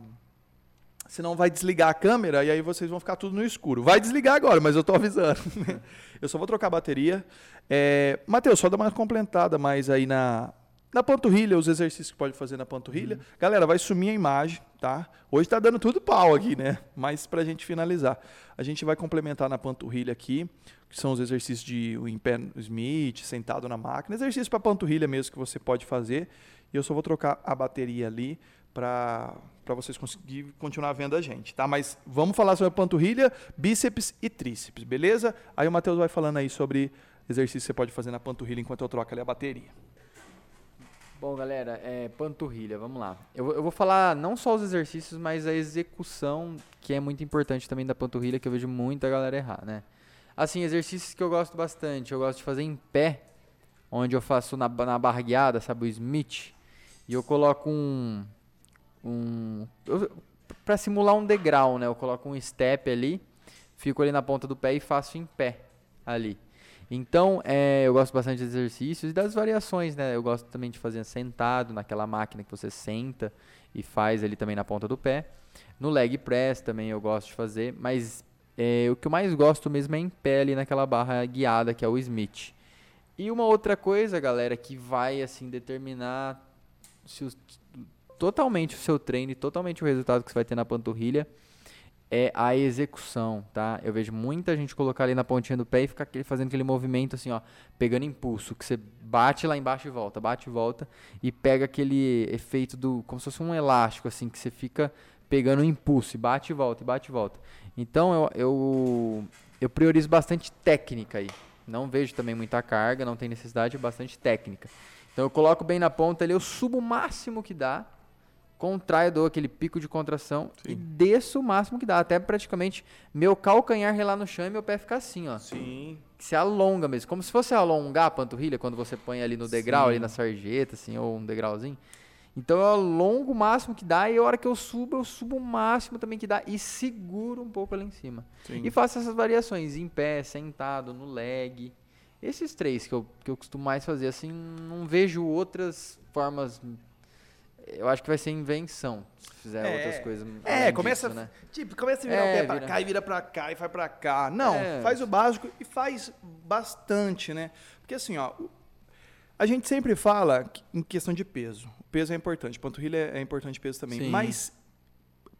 Senão vai desligar a câmera e aí vocês vão ficar tudo no escuro. Vai desligar agora, mas eu tô avisando. eu só vou trocar a bateria. É, Matheus, só dá uma complementada mais aí na, na panturrilha, os exercícios que pode fazer na panturrilha. Galera, vai sumir a imagem, tá? Hoje tá dando tudo pau aqui, né? Mas pra gente finalizar, a gente vai complementar na panturrilha aqui, que são os exercícios de o em pé Smith, sentado na máquina, exercício para panturrilha mesmo que você pode fazer. E eu só vou trocar a bateria ali para para vocês conseguirem continuar vendo a gente, tá? Mas vamos falar sobre a panturrilha, bíceps e tríceps, beleza? Aí o Matheus vai falando aí sobre exercício que você pode fazer na panturrilha enquanto eu troco ali a bateria. Bom, galera, é, panturrilha, vamos lá. Eu, eu vou falar não só os exercícios, mas a execução, que é muito importante também da panturrilha, que eu vejo muita galera errar, né? Assim, exercícios que eu gosto bastante, eu gosto de fazer em pé, onde eu faço na, na barra guiada, sabe, o Smith. E eu coloco um. Um para simular um degrau, né? Eu coloco um step ali, fico ali na ponta do pé e faço em pé ali. Então, é, eu gosto bastante de exercícios e das variações, né? Eu gosto também de fazer sentado naquela máquina que você senta e faz ali também na ponta do pé. No leg press também eu gosto de fazer, mas é, o que eu mais gosto mesmo é em pé ali naquela barra guiada que é o Smith. E uma outra coisa, galera, que vai assim determinar se o, totalmente o seu treino e totalmente o resultado que você vai ter na panturrilha é a execução, tá? Eu vejo muita gente colocar ali na pontinha do pé e ficar fazendo aquele movimento assim, ó, pegando impulso, que você bate lá embaixo e volta, bate e volta e pega aquele efeito do como se fosse um elástico assim, que você fica pegando impulso, e bate e volta, e bate e volta. Então eu, eu, eu priorizo bastante técnica aí. Não vejo também muita carga, não tem necessidade, é bastante técnica. Então eu coloco bem na ponta ali, eu subo o máximo que dá, contraio, dou aquele pico de contração Sim. e desço o máximo que dá. Até praticamente meu calcanhar relar no chão e meu pé ficar assim, ó. Sim. Se alonga mesmo. Como se fosse alongar a panturrilha quando você põe ali no degrau, Sim. ali na sarjeta, assim, ou um degrauzinho. Então eu alongo o máximo que dá e a hora que eu subo, eu subo o máximo também que dá e seguro um pouco ali em cima. Sim. E faço essas variações em pé, sentado, no leg. Esses três que eu, que eu costumo mais fazer, assim, não vejo outras formas. Eu acho que vai ser invenção se fizer é, outras coisas. É, começa, disso, né? tipo, começa a virar é, o pé pra vira. cá e vira pra cá e vai pra cá. Não, é. faz o básico e faz bastante, né? Porque assim, ó, a gente sempre fala em questão de peso peso é importante, panturrilha é importante peso também. Sim. Mas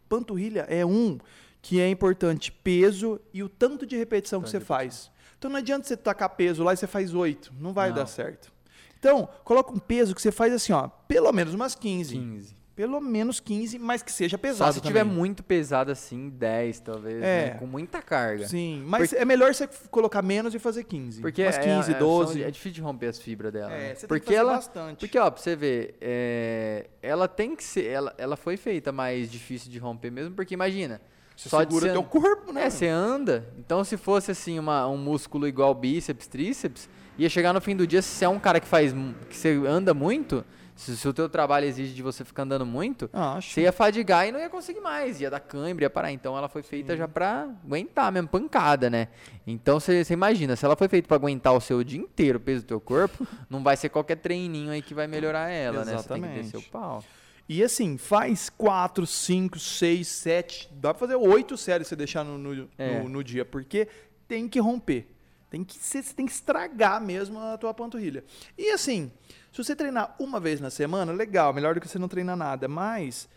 panturrilha é um que é importante peso e o tanto de repetição tanto que você faz. Então não adianta você tacar peso lá e você faz oito, não vai não. dar certo. Então, coloca um peso que você faz assim, ó, pelo menos umas 15. 15 pelo menos 15, mas que seja pesado. Só se também. tiver muito pesado assim, 10 talvez, é. né? com muita carga. Sim, mas Porque... é melhor você colocar menos e fazer 15. Porque Umas 15, é, 12. É, é difícil de romper as fibras dela. É, né? você Porque tem que ela, bastante. Porque, ó, pra você ver, é, ela tem que ser. Ela, ela foi feita mais difícil de romper mesmo, porque imagina. Você só segura teu corpo, né? É, você anda. Então, se fosse assim, uma, um músculo igual bíceps, tríceps, ia chegar no fim do dia, se você é um cara que faz. que você anda muito se, se, o teu trabalho exige de você ficar andando muito, Acho. você ia fadigar e não ia conseguir mais, ia dar cãibra, ia parar. Então ela foi feita Sim. já para aguentar mesmo, pancada, né? Então você imagina, se ela foi feita para aguentar o seu dia inteiro, o peso do teu corpo, não vai ser qualquer treininho aí que vai melhorar ela, Exatamente. né? Você tem que pau. E assim, faz 4, 5, 6, 7, dá pra fazer 8 séries você deixar no, no, é. no, no dia, porque tem que romper. Tem que ser, você tem que estragar mesmo a tua panturrilha. E assim, se você treinar uma vez na semana, legal, melhor do que você não treinar nada. Mas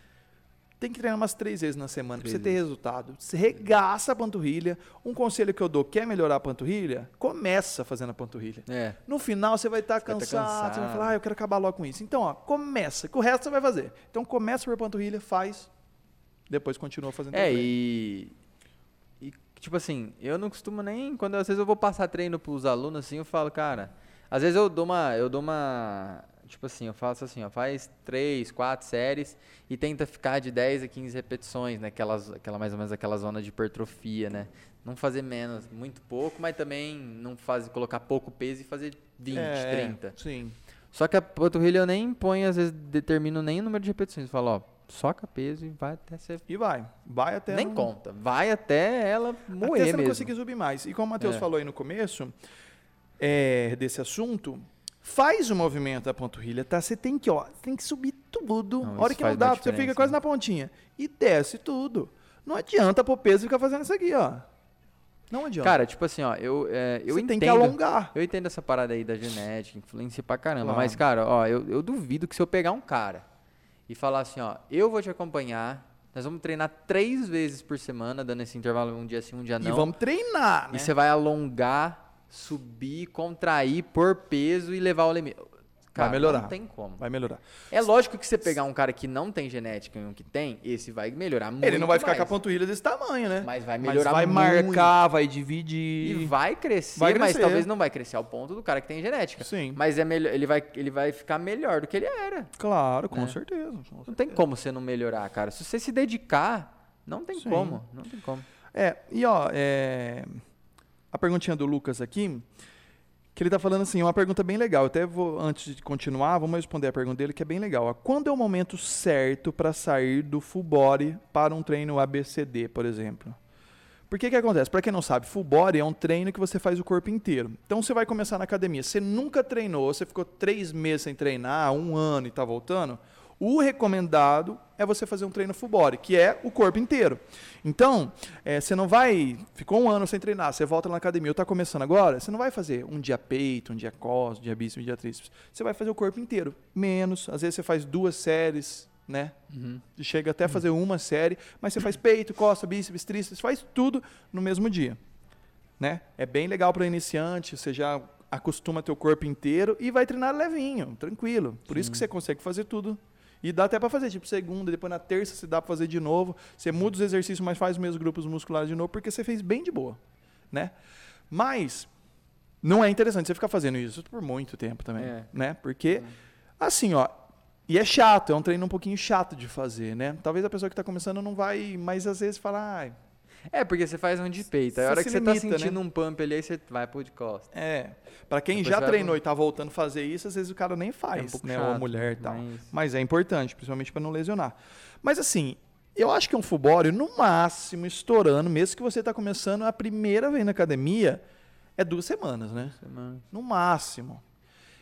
tem que treinar umas três vezes na semana para você ter resultado. Você regaça a panturrilha. Um conselho que eu dou, quer melhorar a panturrilha? Começa fazendo a panturrilha. É. No final você vai estar tá cansado, cansado, você vai falar, ah, eu quero acabar logo com isso. Então, ó, começa, que o resto você vai fazer. Então começa por panturrilha, faz, depois continua fazendo É, e tipo assim, eu não costumo nem, quando às vezes eu vou passar treino para os alunos assim, eu falo, cara, às vezes eu dou uma. Eu dou uma. Tipo assim, eu faço assim, ó, faz três, quatro séries e tenta ficar de 10 a 15 repetições, né? Aquelas, aquela, mais ou menos aquela zona de hipertrofia, né? Não fazer menos, muito pouco, mas também não fazer, colocar pouco peso e fazer 20, é, 30. É, sim. Só que a panturrilha eu nem ponho, às vezes determino nem o número de repetições. Eu falo, ó, soca peso e vai até ser. E vai. Vai até. Nem conta. Vai até ela moer até você mesmo. não conseguir subir mais. E como o Matheus é. falou aí no começo, é, desse assunto, faz o movimento da panturrilha, tá? Você tem que, ó, tem que subir tudo. Não, hora que não dá, você fica quase na pontinha. E desce tudo. Não adianta pôr peso e ficar fazendo isso aqui, ó. Não adianta. Cara, tipo assim, ó, eu, é, eu Você entendo. tem que alongar. Eu entendo essa parada aí da genética, influencia pra caramba. Claro. Mas, cara, ó, eu, eu duvido que se eu pegar um cara e falar assim, ó, eu vou te acompanhar, nós vamos treinar três vezes por semana, dando esse intervalo um dia sim, um dia não. E vamos treinar, né? E você vai alongar subir, contrair, pôr peso e levar o limite. Cara, vai melhorar. Não tem como. Vai melhorar. É lógico que você pegar um cara que não tem genética e um que tem, esse vai melhorar muito. Ele não vai ficar mais. com a panturrilha desse tamanho, né? Mas vai melhorar mas vai muito. marcar, vai dividir. E vai crescer, vai crescer, mas talvez não vai crescer ao ponto do cara que tem genética. Sim. Mas é melhor, ele, vai, ele vai ficar melhor do que ele era. Claro, com, né? certeza, com certeza. Não tem como você não melhorar, cara. Se você se dedicar, não tem Sim. como. Não tem como. É, e ó, é... a perguntinha do Lucas aqui Que ele tá falando assim, uma pergunta bem legal. Eu até vou, antes de continuar, vamos responder a pergunta dele, que é bem legal. Quando é o momento certo para sair do full body para um treino ABCD, por exemplo? Por que acontece? Para quem não sabe, full body é um treino que você faz o corpo inteiro. Então você vai começar na academia. Você nunca treinou, você ficou três meses sem treinar, um ano e tá voltando. O recomendado é você fazer um treino full body, que é o corpo inteiro. Então, eh, você não vai. Ficou um ano sem treinar, você volta na academia, está começando agora, você não vai fazer um dia peito, um dia costas, um dia bíceps, um dia tríceps. Você vai fazer o corpo inteiro. Menos. Às vezes você faz duas séries, né? Chega até a fazer uma série, mas você faz peito, costa, bíceps, tríceps, faz tudo no mesmo dia. Né? É bem legal para iniciante, você já acostuma teu corpo inteiro e vai treinar levinho, tranquilo. Por isso que você consegue fazer tudo. E dá até para fazer, tipo, segunda, depois na terça você dá para fazer de novo. Você muda os exercícios, mas faz os mesmos grupos musculares de novo, porque você fez bem de boa, né? Mas não é interessante você ficar fazendo isso por muito tempo também, É. né? Porque assim, ó, e é chato, é um treino um pouquinho chato de fazer, né? Talvez a pessoa que está começando não vai, mas às vezes fala, ah, É, porque você faz um de peito. Aí a hora que você tá limita, né? sentindo um pump ali, aí você vai pro de costas. é. Para quem Depois já treinou pro- e tá voltando a fazer isso, às vezes o cara nem É um faz, né? Ou a chato, mulher e tal. mas- Mas é importante, principalmente para não lesionar. Mas assim, eu acho que um body, no máximo, estourando, mesmo que você está começando a primeira vez na academia, é duas semanas, né? Semana. No máximo.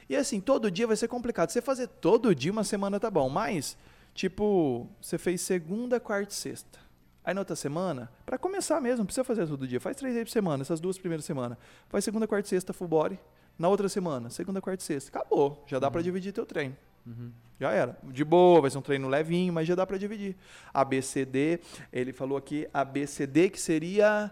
E assim, todo dia vai ser complicado. Você fazer todo dia uma semana tá bom, mas, tipo, você fez segunda, quarta e sexta. Aí na outra semana, para começar mesmo, não precisa fazer todo dia. Faz três vezes por semana, essas duas primeiras semanas. Faz segunda, quarta e sexta full body. Na outra semana, segunda, quarta e sexta. Acabou. Já dá pra dividir teu treino. Uhum. Já era. De boa, vai ser um treino levinho, mas já dá pra dividir. ABCD, ele falou aqui ABCD, que seria.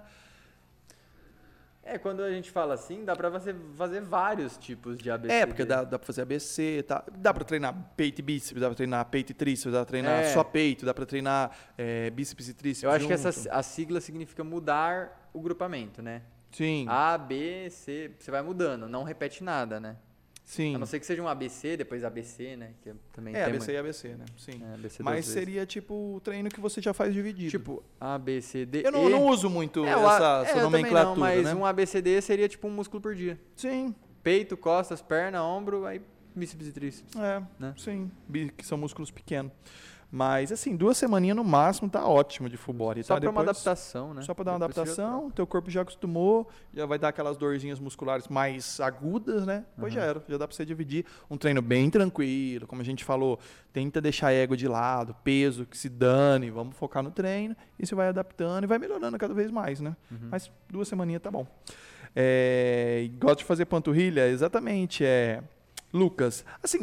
É, quando a gente fala assim, dá pra você fazer vários tipos de ABC. É, porque dá, dá pra fazer ABC, tá? dá pra treinar peito e bíceps, dá pra treinar peito e tríceps, dá pra treinar É. só peito, dá pra treinar é, bíceps e tríceps. Eu acho que essa a sigla significa mudar o grupamento, né? Sim, A, B, C, você vai mudando, não repete nada, né? Sim. A não ser que seja um ABC, depois ABC, né? Que também É, ABC e ABC, né? Sim. é, ABC Mas vezes. seria tipo o treino que você já faz dividido. Tipo, A, B, C, D, eu não, E. não uso muito É, essa, é, essa eu também nomenclatura, não, mas né? um ABCD seria tipo um músculo por dia. Sim, Peito, costas, perna, ombro, aí bíceps e tríceps. é, Né? sim. Que são músculos pequenos. Mas, assim, duas semaninhas no máximo tá ótimo de full body, Só tá? pra uma adaptação, né? Só para dar uma Depois você já adaptação, teu corpo já acostumou, já vai dar aquelas dorzinhas musculares mais agudas, né? Pois já era, já dá para você dividir um treino bem tranquilo, como a gente falou, tenta deixar ego de lado, peso que se dane, vamos focar no treino e você vai adaptando e vai melhorando cada vez mais, né? Uhum. Mas duas semaninhas tá bom. É, gosto de fazer panturrilha, exatamente, é Lucas. Assim,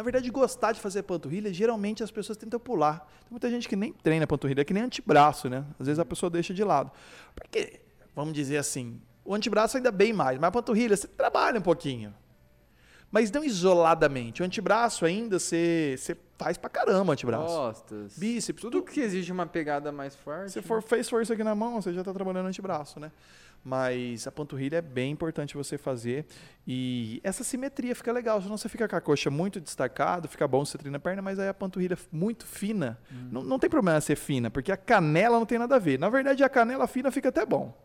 na verdade, gostar de fazer panturrilha, geralmente as pessoas tentam pular. Tem muita gente que nem treina panturrilha, é que nem antebraço, né? Às vezes a pessoa deixa de lado. Porque, vamos dizer assim, o antebraço ainda bem mais, mas a panturrilha você trabalha um pouquinho. Mas não isoladamente. O antebraço ainda você, você faz pra caramba o antebraço. Costas. Bíceps, Tudo tudo que exige uma pegada mais forte. se for fez força aqui na mão, você já está trabalhando antebraço, né? Mas a panturrilha é bem importante você fazer. E essa simetria fica legal, senão você fica com a coxa muito destacado, fica bom você treina a perna, mas aí a panturrilha muito fina. Não, não tem problema ser fina, porque a canela não tem nada a ver. Na verdade, a canela fina fica até bom.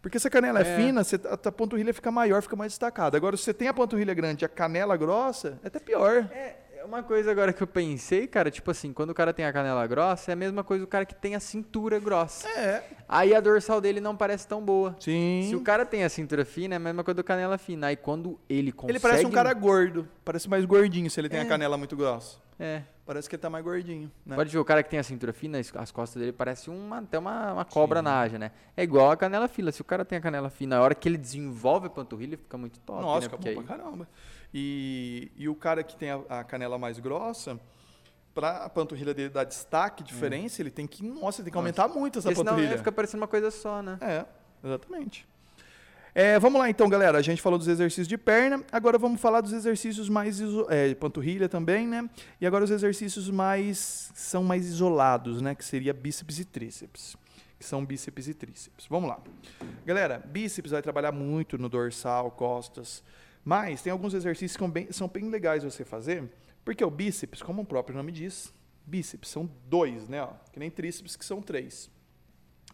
Porque se a canela é, É. fina, você- a, a panturrilha fica maior, fica mais destacada. Agora, se você tem a panturrilha grande e a canela grossa, é até pior. É uma coisa agora que eu pensei, cara, tipo assim, quando o cara tem a canela grossa, é a mesma coisa do cara que tem a cintura grossa. É. Aí a dorsal dele não parece tão boa. Sim. Se o cara tem a cintura fina, é a mesma coisa do canela fina. Aí quando ele consegue... Ele parece um cara gordo. Parece mais gordinho se ele tem É. a canela muito grossa. É. Parece que ele tá mais gordinho, né? Pode ver, o cara que tem a cintura fina, as- as costas dele parecem uma, até uma, uma cobra na ágea, né? É igual a canela fina. Se o cara tem a canela fina, a hora que ele desenvolve a panturrilha, fica muito top, Nossa, né? Porque bom aí- pra caramba. E, e o cara que tem a, a canela mais grossa, pra a panturrilha dele dar destaque, diferença, ele tem que, nossa, tem que aumentar muito essa Porque senão panturrilha. é, fica parecendo uma coisa só, né? É, exatamente. É, vamos lá então, galera. A gente falou dos exercícios de perna, agora vamos falar dos exercícios mais iso- é, panturrilha também, né? E agora os exercícios mais são mais isolados, né? Que seria bíceps e tríceps. Que são bíceps e tríceps. Vamos lá. Galera, bíceps vai trabalhar muito no dorsal, costas. Mas tem alguns exercícios que são bem, são bem legais você fazer, porque o bíceps, como o próprio nome diz, bíceps são dois, né? ó, que nem tríceps que são três.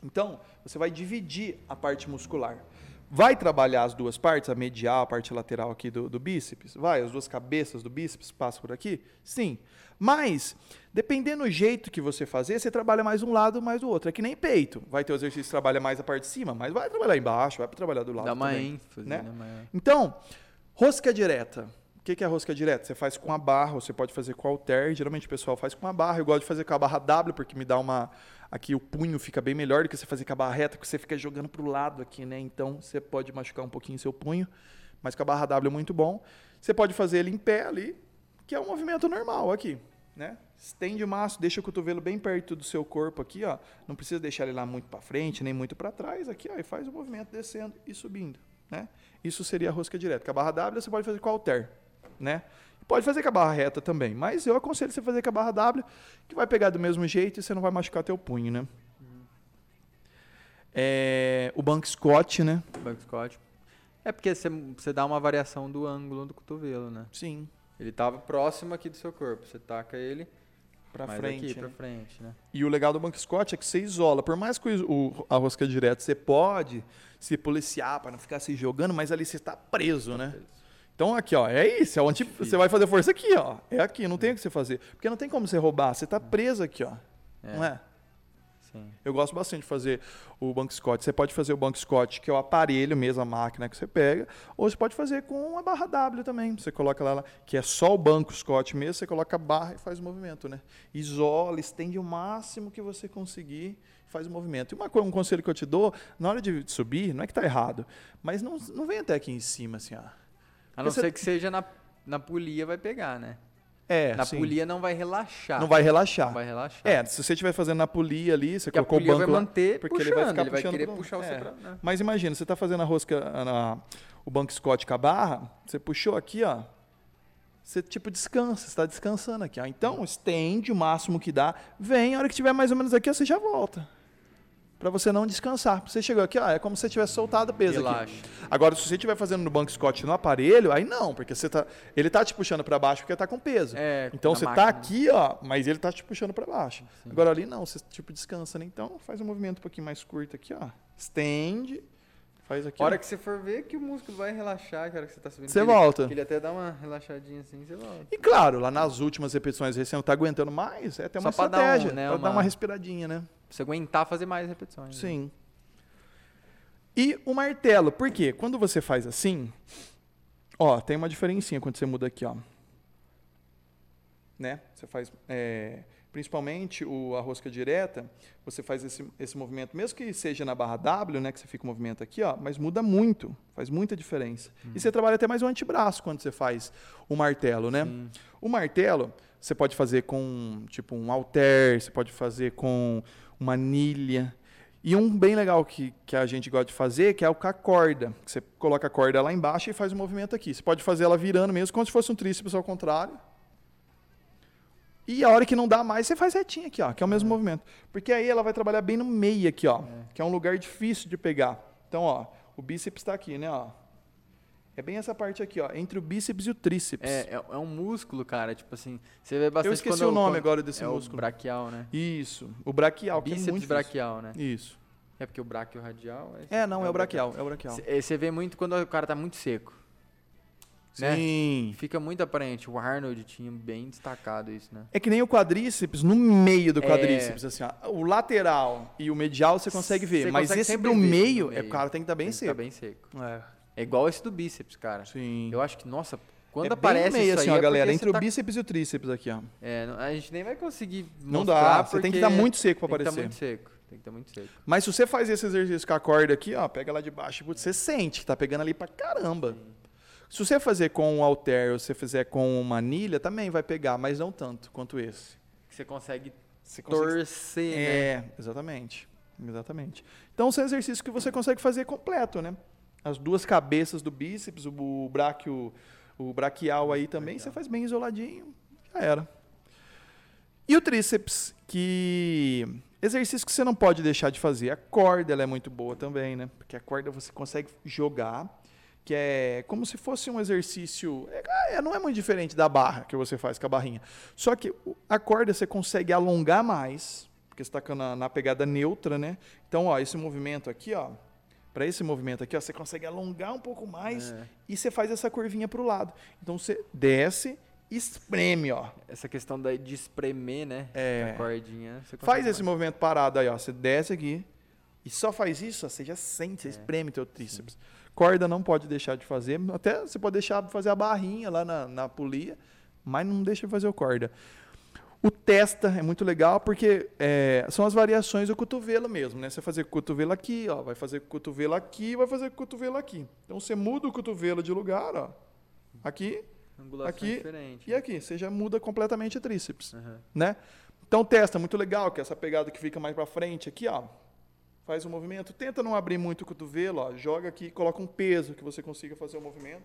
Então, você vai dividir a parte muscular. Vai trabalhar as duas partes, a medial, a parte lateral aqui do, do bíceps? Vai, as duas cabeças do bíceps passam por aqui? Sim. Mas, dependendo do jeito que você fazer, você trabalha mais um lado, mais o outro. É que nem peito. Vai ter o exercício que trabalha mais a parte de cima, mas vai trabalhar embaixo, vai trabalhar do lado Dá uma também, ênfase, né? né? Então, rosca direta. O que é rosca direta? Você faz com a barra, você pode fazer com halter. Geralmente o pessoal faz com a barra. Eu gosto de fazer com a barra W, porque me dá uma... Aqui o punho fica bem melhor do que você fazer com a barra reta, porque você fica jogando pro lado aqui, né? Então, você pode machucar um pouquinho seu punho. Mas com a barra W é muito bom. Você pode fazer ele em pé ali, que é um movimento normal aqui, né? Estende o maço, deixa o cotovelo bem perto do seu corpo aqui, ó. Não precisa deixar ele lá muito para frente, nem muito para trás, aqui, ó, e faz o movimento descendo e subindo, né? Isso seria a rosca direta. Com a barra W você pode fazer com a halter, né? Pode fazer com a barra reta também, mas eu aconselho você fazer com a barra W, que vai pegar do mesmo jeito e você não vai machucar teu punho, né? É, o banco Scott, né? Banco Scott. É porque você, você dá uma variação do ângulo do cotovelo, né? Sim, Ele tava próximo aqui do seu corpo. Você taca ele para frente. aqui, né? pra frente, né? E o legal do banco Scott é que você isola. Por mais que o, a rosca direta você pode se policiar para não ficar se jogando, mas ali você está preso, né? Então aqui, ó, é isso, é onde você vai fazer força aqui, ó. É aqui, não tem o que você fazer. Porque não tem como você roubar, você está preso aqui, ó. É. Não é? Sim. Eu gosto bastante de fazer o banco Scott. Você pode fazer o banco Scott, que é o aparelho mesmo, a máquina que você pega, ou você pode fazer com a barra W também. Você coloca lá, que é só o banco Scott mesmo, você coloca a barra e faz o movimento, né? Isola, estende o máximo que você conseguir, faz o movimento. E uma, um conselho que eu te dou, na hora de subir, não é que tá errado, mas não, não vem até aqui em cima, assim, ó. A não Você- ser que seja na, na polia, vai pegar, né? É, na sim. polia não vai relaxar. não vai relaxar. Não vai relaxar. É, se você estiver fazendo na polia ali, você Porque colocou o polia vai banco lá, manter porque puxando, ele vai ficar ele vai puxando querer pro- puxar você é. pra... Né? Mas imagina, você está fazendo a rosca, na- o banco Scott com a barra, você puxou aqui, ó. Você tipo descansa, você está descansando aqui, ó. Então, estende o máximo que dá. Vem, a hora que tiver mais ou menos aqui, ó, você já volta. Para você não descansar. Você chegou aqui, ó, é como se você tivesse soltado o peso aqui. Relaxa. Agora, se você estiver fazendo no banco Scott no aparelho, aí não, porque você tá, ele tá te puxando para baixo porque tá com peso. É, Então você máquina. tá aqui, ó, mas ele tá te puxando para baixo. Agora ali não, você tipo descansa, né? Então faz um movimento um pouquinho mais curto aqui, ó. Estende, faz aqui. A hora ó. que você for ver que o músculo vai relaxar, que a hora que você tá subindo. Você ele- volta. ele até dá uma relaxadinha assim, você volta. E claro, lá nas últimas repetições, você não tá aguentando mais, é até uma Só pra dar um, estratégia, né, pra dar uma- uma respiradinha, né? Pra você aguentar fazer mais repetições. né? Sim. E o martelo, por quê? Quando você faz assim, ó, tem uma diferencinha quando você muda aqui, ó. Né? Você faz, é, principalmente o, a rosca direta, você faz esse, esse movimento, mesmo que seja na barra W, né, que você fica o movimento aqui, ó, mas muda muito, faz muita diferença. E você trabalha até mais o antebraço quando você faz o martelo, né? Sim. O martelo, você pode fazer com tipo um halter, você pode fazer com uma anilha. E um bem legal que, que a gente gosta de fazer, que é o com a corda. Você coloca a corda lá embaixo e faz o movimento aqui. Você pode fazer ela virando mesmo, como se fosse um tríceps ao contrário. E a hora que não dá mais, você faz retinho aqui, ó, que é o mesmo movimento. Porque aí ela vai trabalhar bem no meio aqui, ó, que é um lugar difícil de pegar. Então, ó, o bíceps está aqui, né, ó. É bem essa parte aqui, ó, entre o bíceps e o tríceps. É, é, é um músculo, cara, tipo assim, você vê bastante Eu esqueci quando- o nome quando- agora desse é músculo. o braquial, né? Isso, o braquial, que é Bíceps muito difícil. braquial, né? Isso. É porque o braquio radial... É, não, é o braquial, é o braquial. Você você vê muito quando o cara tá muito seco. Né? Sim. Fica muito aparente. O Arnold tinha bem destacado isso, né? É que nem o quadríceps, no meio do É. quadríceps, assim, ó. O lateral e o medial você consegue ver, Você mas consegue esse sempre do meio, no é o cara tem que estar bem Tem que seco. Tá bem seco. É. É igual esse do bíceps, cara. Sim. Eu acho que, nossa, quando é bem aparece no meio, isso assim, ó, é galera, entre você o tá- bíceps e o tríceps aqui, ó. É, a gente nem vai conseguir Não dá, você tem que estar muito seco pra tem que tá aparecer. muito seco. Tem que estar muito seco. Mas se você faz esse exercício com a corda aqui, ó, pega lá de baixo, você sente que tá pegando ali pra caramba. Se você fazer com um halter ou se você fizer com uma anilha, também vai pegar, mas não tanto quanto esse. Que você consegue Você consegue torcer, né? É, exatamente. Exatamente. Então são exercícios que você consegue fazer completo, né? As duas cabeças do bíceps, o o braquial aí também, você faz bem isoladinho, já era. E o tríceps, que exercício que você não pode deixar de fazer. A corda, ela é muito boa também, né? Porque a corda você consegue jogar, que é como se fosse um exercício, é, é, não é muito diferente da barra que você faz com a barrinha. Só que a corda você consegue alongar mais, porque você está na, na pegada neutra, né? Então, ó, esse movimento aqui, ó, para esse movimento aqui, ó, você consegue alongar um pouco mais É. e você faz essa curvinha para o lado. Então você desce, espreme, ó. Essa questão da, de espremer, né? É. A cordinha. Faz esse movimento parado aí, ó. Você desce aqui e só faz isso, ó, você já sente, você É. espreme teu tríceps. Corda não pode deixar de fazer, até você pode deixar de fazer a barrinha lá na, na polia, mas não deixa de fazer o corda. O testa é muito legal porque é, são as variações do cotovelo mesmo, né? Você fazer cotovelo aqui, ó, vai fazer cotovelo aqui, vai fazer cotovelo aqui. Então você muda o cotovelo de lugar, ó, aqui Angulação aqui diferente. e aqui. Você já muda completamente o tríceps Aham. né? Então testa, muito legal, que é essa pegada que fica mais para frente aqui, ó. Faz o movimento, tenta não abrir muito o cotovelo, ó, joga aqui, coloca um peso que você consiga fazer o movimento.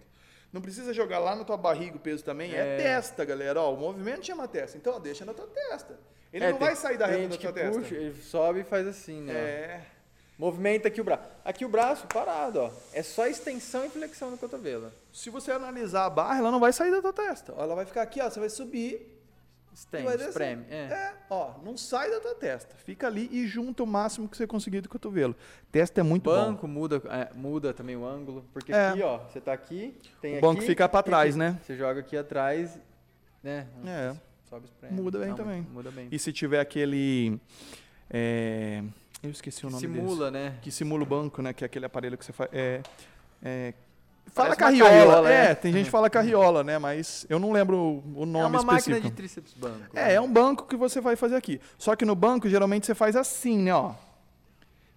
Não precisa jogar lá na tua barriga o peso também, é, É. testa, galera, ó, o movimento chama testa. Então, ó, deixa na tua testa. Ele É, não vai sair da reta da tua que testa. puxa, ele sobe e faz assim, né? É. Movimenta aqui o braço. Aqui o braço parado, ó. É só extensão e flexão do cotovelo. Se você analisar a barra, ela não vai sair da tua testa. Ela vai ficar aqui, ó, você vai subir, Estende, vai descer. espreme. É. É, ó, não sai da tua testa. Fica ali e junta o máximo que você conseguir do cotovelo. Testa é muito bom. banco muda, é, muda também o ângulo. Porque É. aqui, ó, você tá aqui, tem O aqui. banco fica pra e trás, aqui. né? Você joga aqui atrás, né? É. Sobe, espreme. Muda bem Não, também. Muda bem. E se tiver aquele. é, eu esqueci o nome Simula, né? desse. Que simula o banco, né? Que é aquele aparelho que você faz. É, é, fala carriola. carriola, é, né? tem gente que fala carriola, né? Mas eu não lembro o- nome é uma específico. máquina de tríceps banco. É, é um banco que você vai fazer aqui. Só que no banco, geralmente, você faz assim, né? Ó.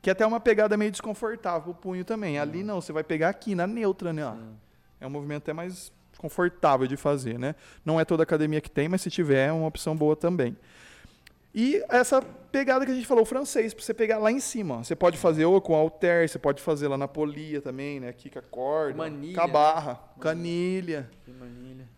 Que é até uma pegada meio desconfortável o punho também. Ali não, você vai pegar aqui, na neutra, né? Ó. É um movimento até mais confortável de fazer, né? Não é toda academia que tem, mas se tiver é uma opção boa também. E essa pegada que a gente falou, o francês, para você pegar lá em cima. ó. Você pode fazer ou com halter, você pode fazer lá na polia também, né? Aqui com a corda, Manilha, com a barra, canilha. Que manilha.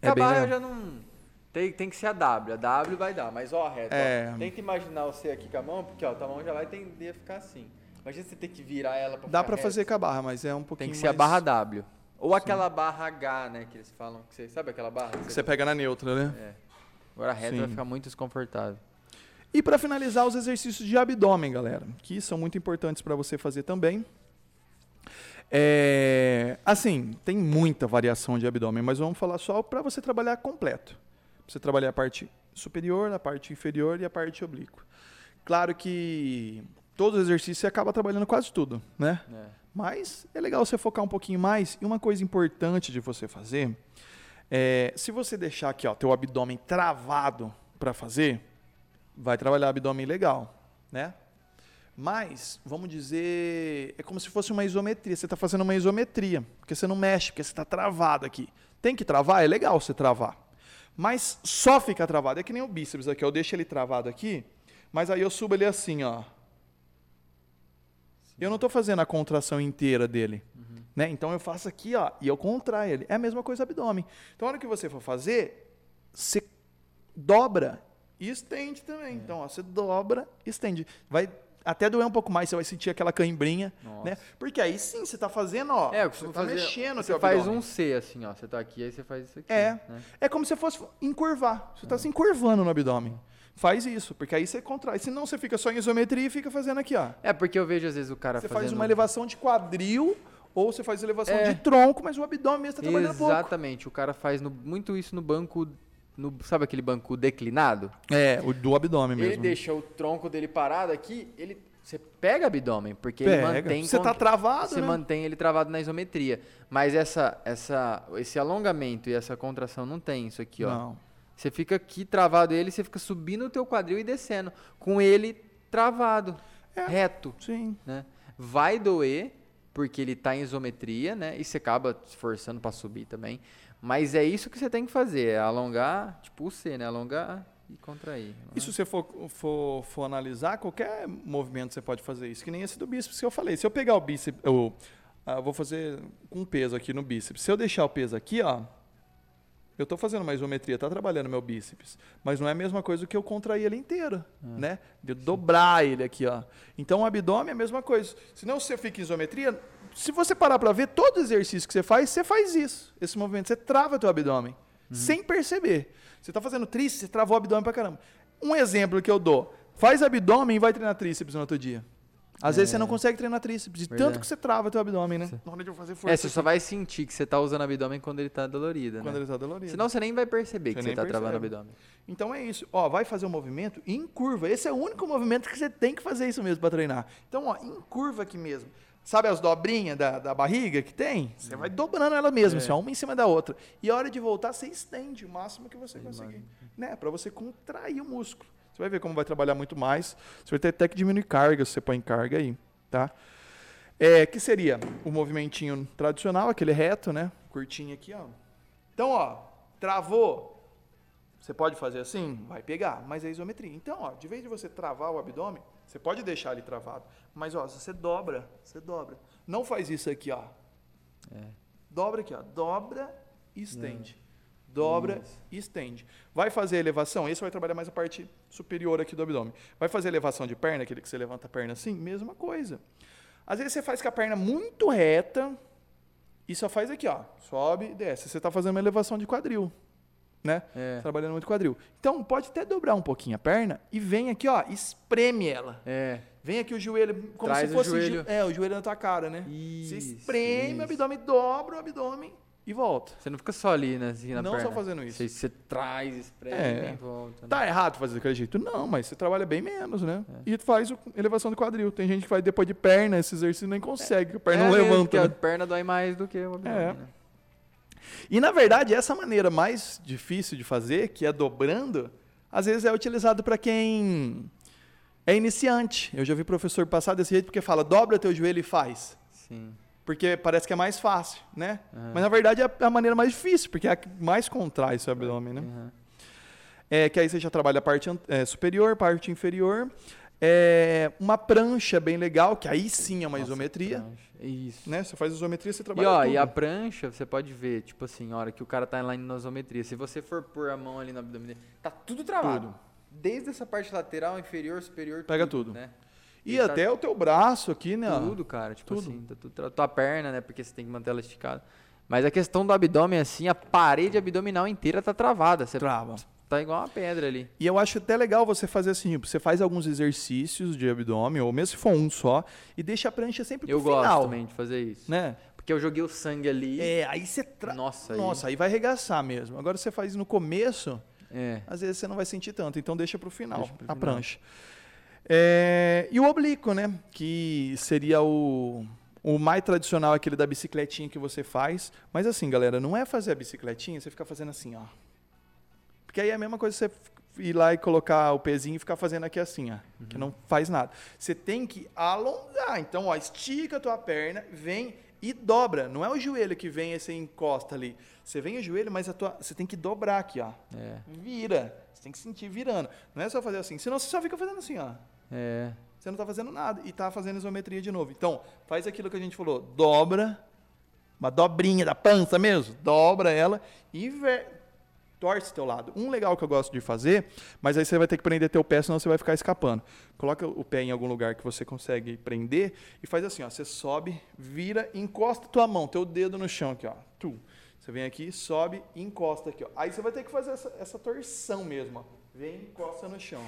É bem eu já não. Tem, tem que ser a W. A W vai dar, mas ó, reto. É. Ó, tenta imaginar você aqui com a mão, porque ó, tua mão já vai tender a ficar assim. Imagina você ter que virar ela pra Dá reto. fazer com a barra, mas é um pouquinho Tem que ser a mais- barra W. Ou aquela barra H, né? Que eles falam. Que você, sabe aquela barra? que você pega na neutra, né? É. Agora a reta Sim. vai ficar muito desconfortável. E para finalizar, os exercícios de abdômen, galera, que são muito importantes para você fazer também. É, assim, tem muita variação de abdômen, mas vamos falar só para você trabalhar completo. Pra você trabalhar a parte superior, a parte inferior e a parte oblíqua. Claro que todo exercício você acaba trabalhando quase tudo, né? É. Mas é legal você focar um pouquinho mais. E uma coisa importante de você fazer é, se você deixar aqui, ó, teu abdômen travado para fazer, vai trabalhar abdômen legal, né? Mas, vamos dizer, é como se fosse uma isometria. Você está fazendo uma isometria, porque você não mexe, porque você está travado aqui. Tem que travar? É legal você travar. Mas só fica travado. É que nem o bíceps aqui. Eu deixo ele travado aqui, mas aí eu subo ele assim, ó. Eu não estou fazendo a contração inteira dele. Né? Então eu faço aqui, ó, e eu contraio ele. É a mesma coisa abdômen. Então, a hora que você for fazer, você dobra e estende também. Então, ó, você dobra, estende. Vai até doer um pouco mais, você vai sentir aquela cãibrinha, né? Porque aí sim, você está fazendo, ó, É, você está fazer. mexendo o Você faz abdômen. um C assim, ó. Você tá aqui, aí você faz isso aqui. É. né? É como se fosse encurvar. Você está se encurvando no abdômen. Faz isso, porque aí você contrai. Senão você fica só em isometria e fica fazendo aqui, ó. É, porque eu vejo às vezes o cara Você fazendo... faz uma elevação de quadril ou você faz elevação É. de tronco, mas o abdômen mesmo está trabalhando pouco. Exatamente. O cara faz no- muito isso no banco... No, sabe aquele banco declinado? É, o do abdômen Ele mesmo. deixa o tronco dele parado aqui, ele... Você pega abdômen, porque ele Pega. mantém... Você tá travado, Você né? mantém ele travado na isometria. Mas essa, essa, esse alongamento e essa contração não tem isso aqui, ó. Não. Você fica aqui travado ele, você fica subindo o teu quadril e descendo. Com ele travado, É. reto, Sim. né? Vai doer, porque ele está em isometria, né? E você acaba se forçando para subir também. Mas é isso que você tem que fazer, é alongar, tipo o C, né? Alongar e contrair. E se você for, for, for analisar, qualquer movimento você pode fazer isso, que nem esse do bíceps que eu falei. Se eu pegar o bíceps, eu ah, vou fazer com peso aqui no bíceps. Se eu deixar o peso aqui, ó, eu estou fazendo uma isometria, está trabalhando meu bíceps, mas não é a mesma coisa que eu contrair ele inteiro, né? De eu dobrar ele aqui, ó. Então o abdômen é a mesma coisa. Senão você fica em isometria, se você parar para ver todo exercício que você faz, você faz isso, esse movimento, você trava teu abdômen, sem perceber. Você está fazendo tríceps, você travou o abdômen pra caramba. Um exemplo que eu dou, faz abdômen e vai treinar tríceps no outro dia. Às vezes você É. não consegue treinar tríceps, de Verdade. tanto que você trava teu abdômen, né? Sim. Na hora de eu fazer força. É, você só vai sentir que você tá usando abdômen quando ele tá dolorido, quando né? ele tá dolorido. Senão você nem vai perceber Você que você tá travando o percebe. abdômen. Então é isso. Ó, vai fazer um movimento em curva. Esse é o único movimento que você tem que fazer isso mesmo para treinar. Então, ó, em curva aqui mesmo. Sabe as dobrinhas da, da barriga que tem? Você vai dobrando ela mesmo, É. assim, ó, uma em cima da outra. E a hora de voltar, você estende o máximo que você conseguir. Né? Para você contrair o músculo. Você vai ver como vai trabalhar muito mais. Você vai ter até que diminuir carga se você põe carga aí, tá? É, que seria o movimentinho tradicional, aquele reto, né? Curtinho aqui, ó. Então, ó, travou. Você pode fazer assim? Vai pegar, mas é isometria. Então, ó, de vez de você travar o abdômen, você pode deixar ele travado. Mas, ó, se você dobra, você dobra. Não faz isso aqui, ó. É. Dobra aqui, ó. Dobra e estende. Dobra Isso. e estende. Vai fazer elevação? Esse vai trabalhar mais a parte superior aqui do abdômen. Vai fazer elevação de perna, aquele que você levanta a perna assim? Mesma coisa. Às vezes você faz com a perna muito reta e só faz aqui, ó. Sobe e desce. Você está fazendo uma elevação de quadril, né? É. Trabalhando muito quadril. Então, pode até dobrar um pouquinho a perna e vem aqui, ó, espreme ela. É. Vem aqui o joelho, como Traz se o fosse joelho. jo- é, o joelho na tua cara, né? Isso, Você espreme isso. o abdômen, dobra o abdômen e volta. Você não fica só ali, né, assim, na Não perna. só fazendo isso. Você, você traz, espreme É. e volta. né? Tá errado fazer daquele jeito? Não, mas você trabalha bem menos, né? É. E faz elevação do quadril. Tem gente que faz depois de perna, esse exercício nem consegue, a perna É não porque levanta. a né? perna dói mais do que o abdômen, É. né? E na verdade, essa maneira mais difícil de fazer, que é dobrando, às vezes é utilizado para quem é iniciante. Eu já vi professor passar desse jeito porque fala, dobra teu joelho e faz. Sim. Porque parece que é mais fácil, né? Aham. Mas na verdade é a- maneira mais difícil, porque é a que mais contrai seu abdômen, né? Aham. É, que aí você já trabalha a parte é, superior, parte inferior. É, uma prancha bem legal, que aí sim é uma Nossa, isometria. Isso. Né? Você faz isometria, você E trabalha ó, tudo. e a prancha, você pode ver, tipo assim, a hora que o cara tá lá na isometria, se você for pôr a mão ali no abdômen tá tudo travado. Tudo. Desde essa parte lateral, inferior, superior, Pega tudo. né? E tá até o teu braço aqui, né? Tudo, cara, tipo Tudo. assim, tá tudo tra- tua perna, né, porque você tem que manter ela esticada. Mas a questão do abdômen, assim, a parede abdominal inteira tá travada. Você Trava. tá igual uma pedra ali. E eu acho até legal você fazer assim, você faz alguns exercícios de abdômen, ou mesmo se for um só, e deixa a prancha sempre Eu pro gosto final. também de fazer isso. Né? Porque eu joguei o sangue ali. É, aí você tra... Nossa, aí- Nossa, aí vai arregaçar mesmo. Agora você faz no começo, É. às vezes você não vai sentir tanto, então deixa pro final, Deixa pro a final. prancha. É, E o oblíquo, né? Que seria o, o mais tradicional, aquele da bicicletinha que você faz. Mas assim, galera, não é fazer a bicicletinha, você ficar fazendo assim, ó. Porque aí é a mesma coisa você ir lá e colocar o pezinho e ficar fazendo aqui assim, ó. Que não faz nada. Você tem que alongar. Então, ó, estica a tua perna, vem e dobra. Não é o joelho que vem e você encosta ali. Você vem o joelho, mas a tua, você tem que dobrar aqui, ó. É. Vira. Você tem que sentir virando. Não é só fazer assim. Senão você só fica fazendo assim, ó. É. Você não está fazendo nada e está fazendo isometria de novo. Então, faz aquilo que a gente falou. Dobra. Uma dobrinha da pança mesmo. Dobra ela e ver... torce teu lado. Um legal que eu gosto de fazer, mas aí você vai ter que prender teu pé, senão você vai ficar escapando. Coloca o pé em algum lugar que você consegue prender e faz assim, ó. Você sobe, vira, encosta tua mão, teu dedo no chão aqui, ó. Tu. Você vem aqui, sobe encosta aqui, ó. Aí você vai ter que fazer essa, essa torção mesmo, ó. Vem, encosta no chão.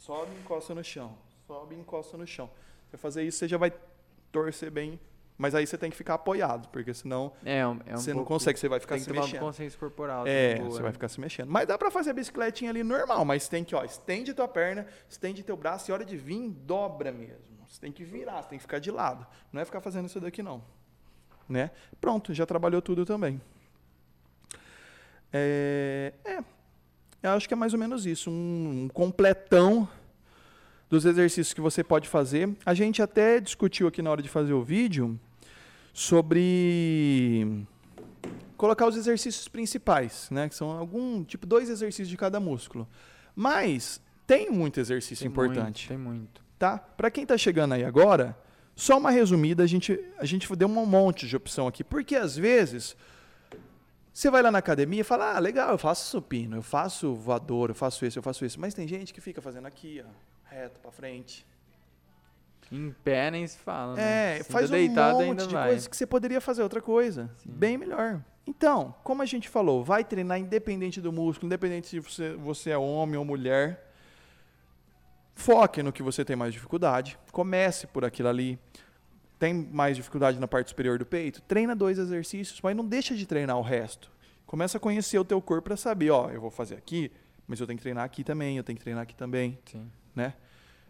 Sobe, encosta no chão. Sobe, encosta no chão. Você fazer isso, você já vai torcer bem. Mas aí você tem que ficar apoiado, porque senão É, é um você não pouco- consegue, você vai ficar Tem que se tomar mexendo. consciência corporal. É, boa, você né? vai ficar se mexendo. Mas dá pra fazer a bicicletinha ali normal, mas tem que, ó, estende tua perna, estende teu braço e hora de vir, dobra mesmo. Você tem que virar, você tem que ficar de lado. Não é ficar fazendo isso daqui, não. Né? Pronto, já trabalhou tudo também. É, é, eu acho que é mais ou menos isso, um, completão dos exercícios que você pode fazer. A gente até discutiu aqui na hora de fazer o vídeo sobre colocar os exercícios principais, né? Que são algum tipo dois exercícios de cada músculo. Mas tem muito exercício Tem importante, Muito, tem muito. tá? Para quem tá chegando aí agora, só uma resumida, a gente a gente deu um monte de opção aqui, porque às vezes você vai lá na academia e fala: "Ah, legal, eu faço supino, eu faço voador, eu faço isso, eu faço isso". Mas tem gente que fica fazendo aqui, ó, reto para frente. Em pé nem se fala, né? É, Se faz um deitado monte de vai. coisas que você poderia fazer outra coisa, bem melhor. Então, como a gente falou, vai treinar independente do músculo, independente se você, você é homem ou mulher. Foque no que você tem mais dificuldade. Comece por aquilo ali. Tem mais dificuldade na parte superior do peito? Treina dois exercícios, mas não deixa de treinar o resto. Começa a conhecer o teu corpo para saber, ó, eu vou fazer aqui, mas eu tenho que treinar aqui também, eu tenho que treinar aqui também, Sim. né?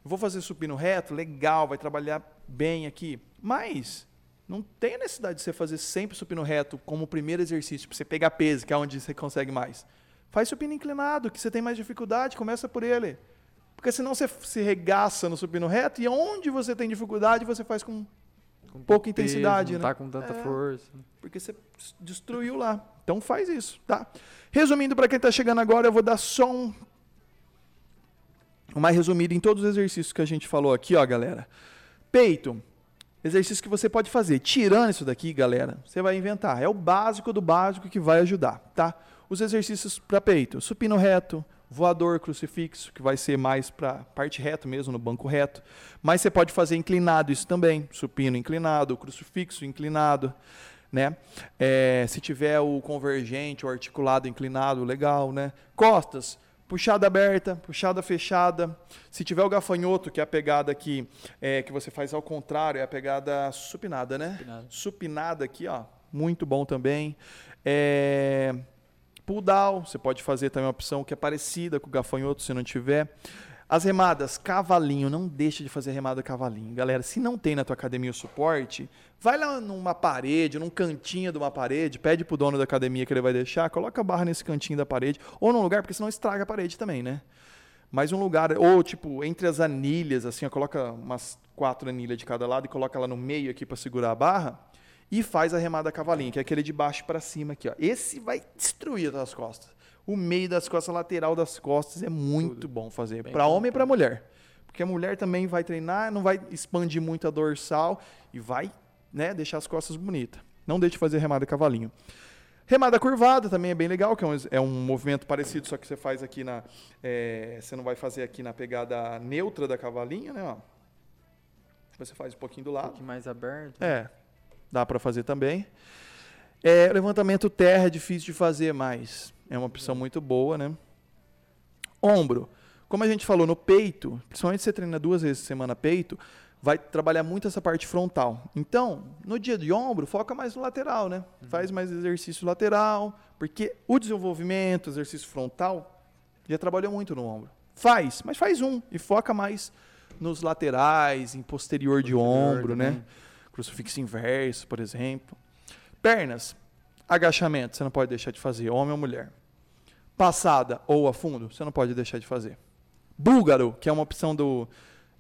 Eu vou fazer supino reto, legal, vai trabalhar bem aqui, mas não tem necessidade de você fazer sempre supino reto como o primeiro exercício, para você pegar peso, que é onde você consegue mais. Faz supino inclinado, que você tem mais dificuldade, começa por ele. Porque senão você se regaça no supino reto e onde você tem dificuldade, você faz com Com Pouca peso, intensidade, não né? tá com tanta É. força. porque você destruiu lá. Então faz isso, tá? Resumindo para quem está chegando agora, eu vou dar só um mais resumido em todos os exercícios que a gente falou aqui, ó, galera. Peito. Exercício que você pode fazer. Tirando isso daqui, galera, você vai inventar. É o básico do básico que vai ajudar, tá? Os exercícios para peito. Supino reto, voador, crucifixo, que vai ser mais para parte reto mesmo, no banco reto. Mas você pode fazer inclinado isso também. Supino inclinado, crucifixo inclinado, né? É, se tiver o convergente, o articulado inclinado, legal, né? Costas, puxada aberta, puxada fechada. Se tiver o gafanhoto, que é a pegada aqui, é, que você faz ao contrário, é a pegada supinada, né? Supinada. Supinada aqui, ó, muito bom também. É, pull down, você pode fazer também uma opção que é parecida com o gafanhoto, se não tiver. As remadas, cavalinho, não deixa de fazer remada cavalinho. Galera, se não tem na tua academia o suporte, vai lá numa parede, num cantinho de uma parede, pede pro dono da academia que ele vai deixar, coloca a barra nesse cantinho da parede, ou num lugar, porque senão estraga a parede também, né? Mas um lugar, ou tipo, entre as anilhas, assim, coloca umas quatro anilhas de cada lado e coloca ela no meio aqui para segurar a barra e faz a remada cavalinho, que é aquele de baixo para cima aqui, ó. Esse vai destruir as tuas costas. O meio das costas, a lateral das costas é muito Tudo. bom fazer, para homem e para mulher. Porque a mulher também vai treinar, não vai expandir muito a dorsal e vai, né, deixar as costas bonitas. Não deixe de fazer remada cavalinho. Remada curvada também é bem legal, que é um, é um movimento parecido, só que você faz aqui na. é, você não vai fazer aqui na pegada neutra da cavalinha, né? Ó. Você faz um pouquinho do Um lado. pouquinho mais aberto. É, dá para fazer também. É, levantamento terra é difícil de fazer, mas é uma opção muito boa, né? Ombro. Como a gente falou no peito, principalmente se você treina duas vezes por semana peito, vai trabalhar muito essa parte frontal. Então, no dia de ombro, foca mais no lateral, né? Faz mais exercício lateral, porque o desenvolvimento, exercício frontal, já trabalhou muito no ombro. Faz, mas faz um e foca mais nos laterais, em posterior, de Posterior ombro, né? Crucifixo inverso, por exemplo. Pernas, agachamento, você não pode deixar de fazer, homem ou mulher. Passada ou a fundo, você não pode deixar de fazer. Búlgaro, que é uma opção do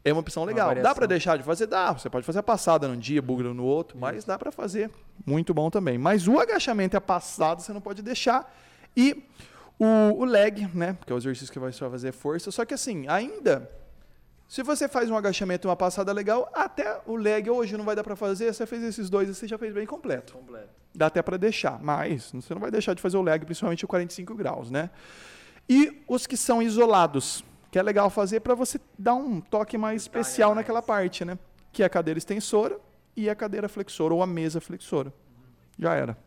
é uma opção legal. Dá variação. para deixar de fazer? Dá. Você pode fazer a passada num dia, búlgaro no outro, mas dá para fazer. Muito bom também. Mas o agachamento e a passada você não pode deixar. E o, o leg, né? Que é o exercício que vai só fazer força. Só que assim, ainda, se você faz um agachamento e uma passada legal, até o leg hoje não vai dar para fazer. Você fez esses dois e você já fez bem completo Completo. dá até para deixar, mas você não vai deixar de fazer o leg, principalmente o 45 graus, né? E os que são isolados, que é legal fazer para você dar um toque mais Detalhe a especial mais. naquela parte, né? Que é a cadeira extensora e a cadeira flexora ou a mesa flexora. Já era.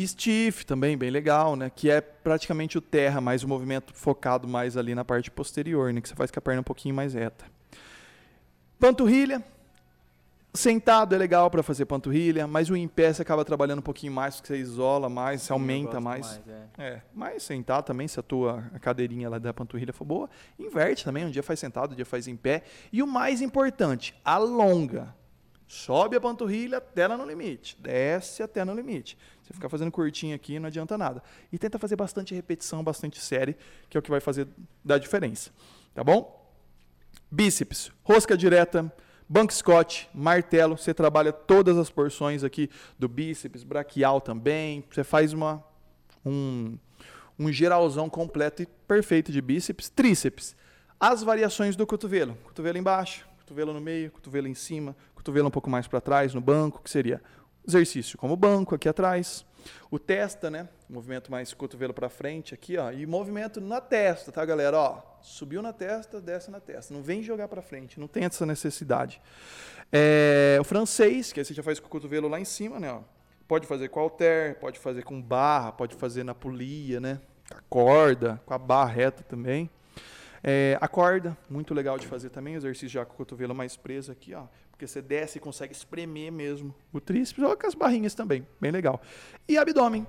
Stiff também, bem legal, né? Que é praticamente o terra, mais o movimento focado mais ali na parte posterior, né? Que você faz com a perna um pouquinho mais reta. Panturrilha. Sentado é legal para fazer panturrilha, mas o em pé você acaba trabalhando um pouquinho mais, porque você isola mais, você Sim, aumenta gosto mais. é. É, mas sentado também, se a tua cadeirinha lá da panturrilha for boa, inverte também, um dia faz sentado, um dia faz em pé. E o mais importante, alonga. Sobe a panturrilha até ela no limite, desce até no limite. Você ficar fazendo curtinho aqui não adianta nada. E tenta fazer bastante repetição, bastante série, que é o que vai fazer dar diferença. Tá bom? Bíceps, rosca direta, banco Scott, martelo, você trabalha todas as porções aqui do bíceps, braquial também. Você faz uma um, um geralzão completo e perfeito de bíceps, tríceps. As variações do cotovelo, cotovelo embaixo, cotovelo no meio, cotovelo em cima, cotovelo um pouco mais para trás no banco, que seria exercício como banco aqui atrás. O testa, né? Movimento mais cotovelo para frente aqui, ó, e movimento na testa, tá, galera? Ó, subiu na testa, desce na testa. Não vem jogar para frente, não tem essa necessidade. É, o francês, que aí você já faz com o cotovelo lá em cima, né? Ó. Pode fazer com halter, pode fazer com barra, pode fazer na polia, né? Com a corda, com a barra reta também. É, a corda, muito legal de fazer também, exercício já com o cotovelo mais preso aqui, ó. Porque você desce e consegue espremer mesmo o tríceps, ou com as barrinhas também, bem legal. E abdômen,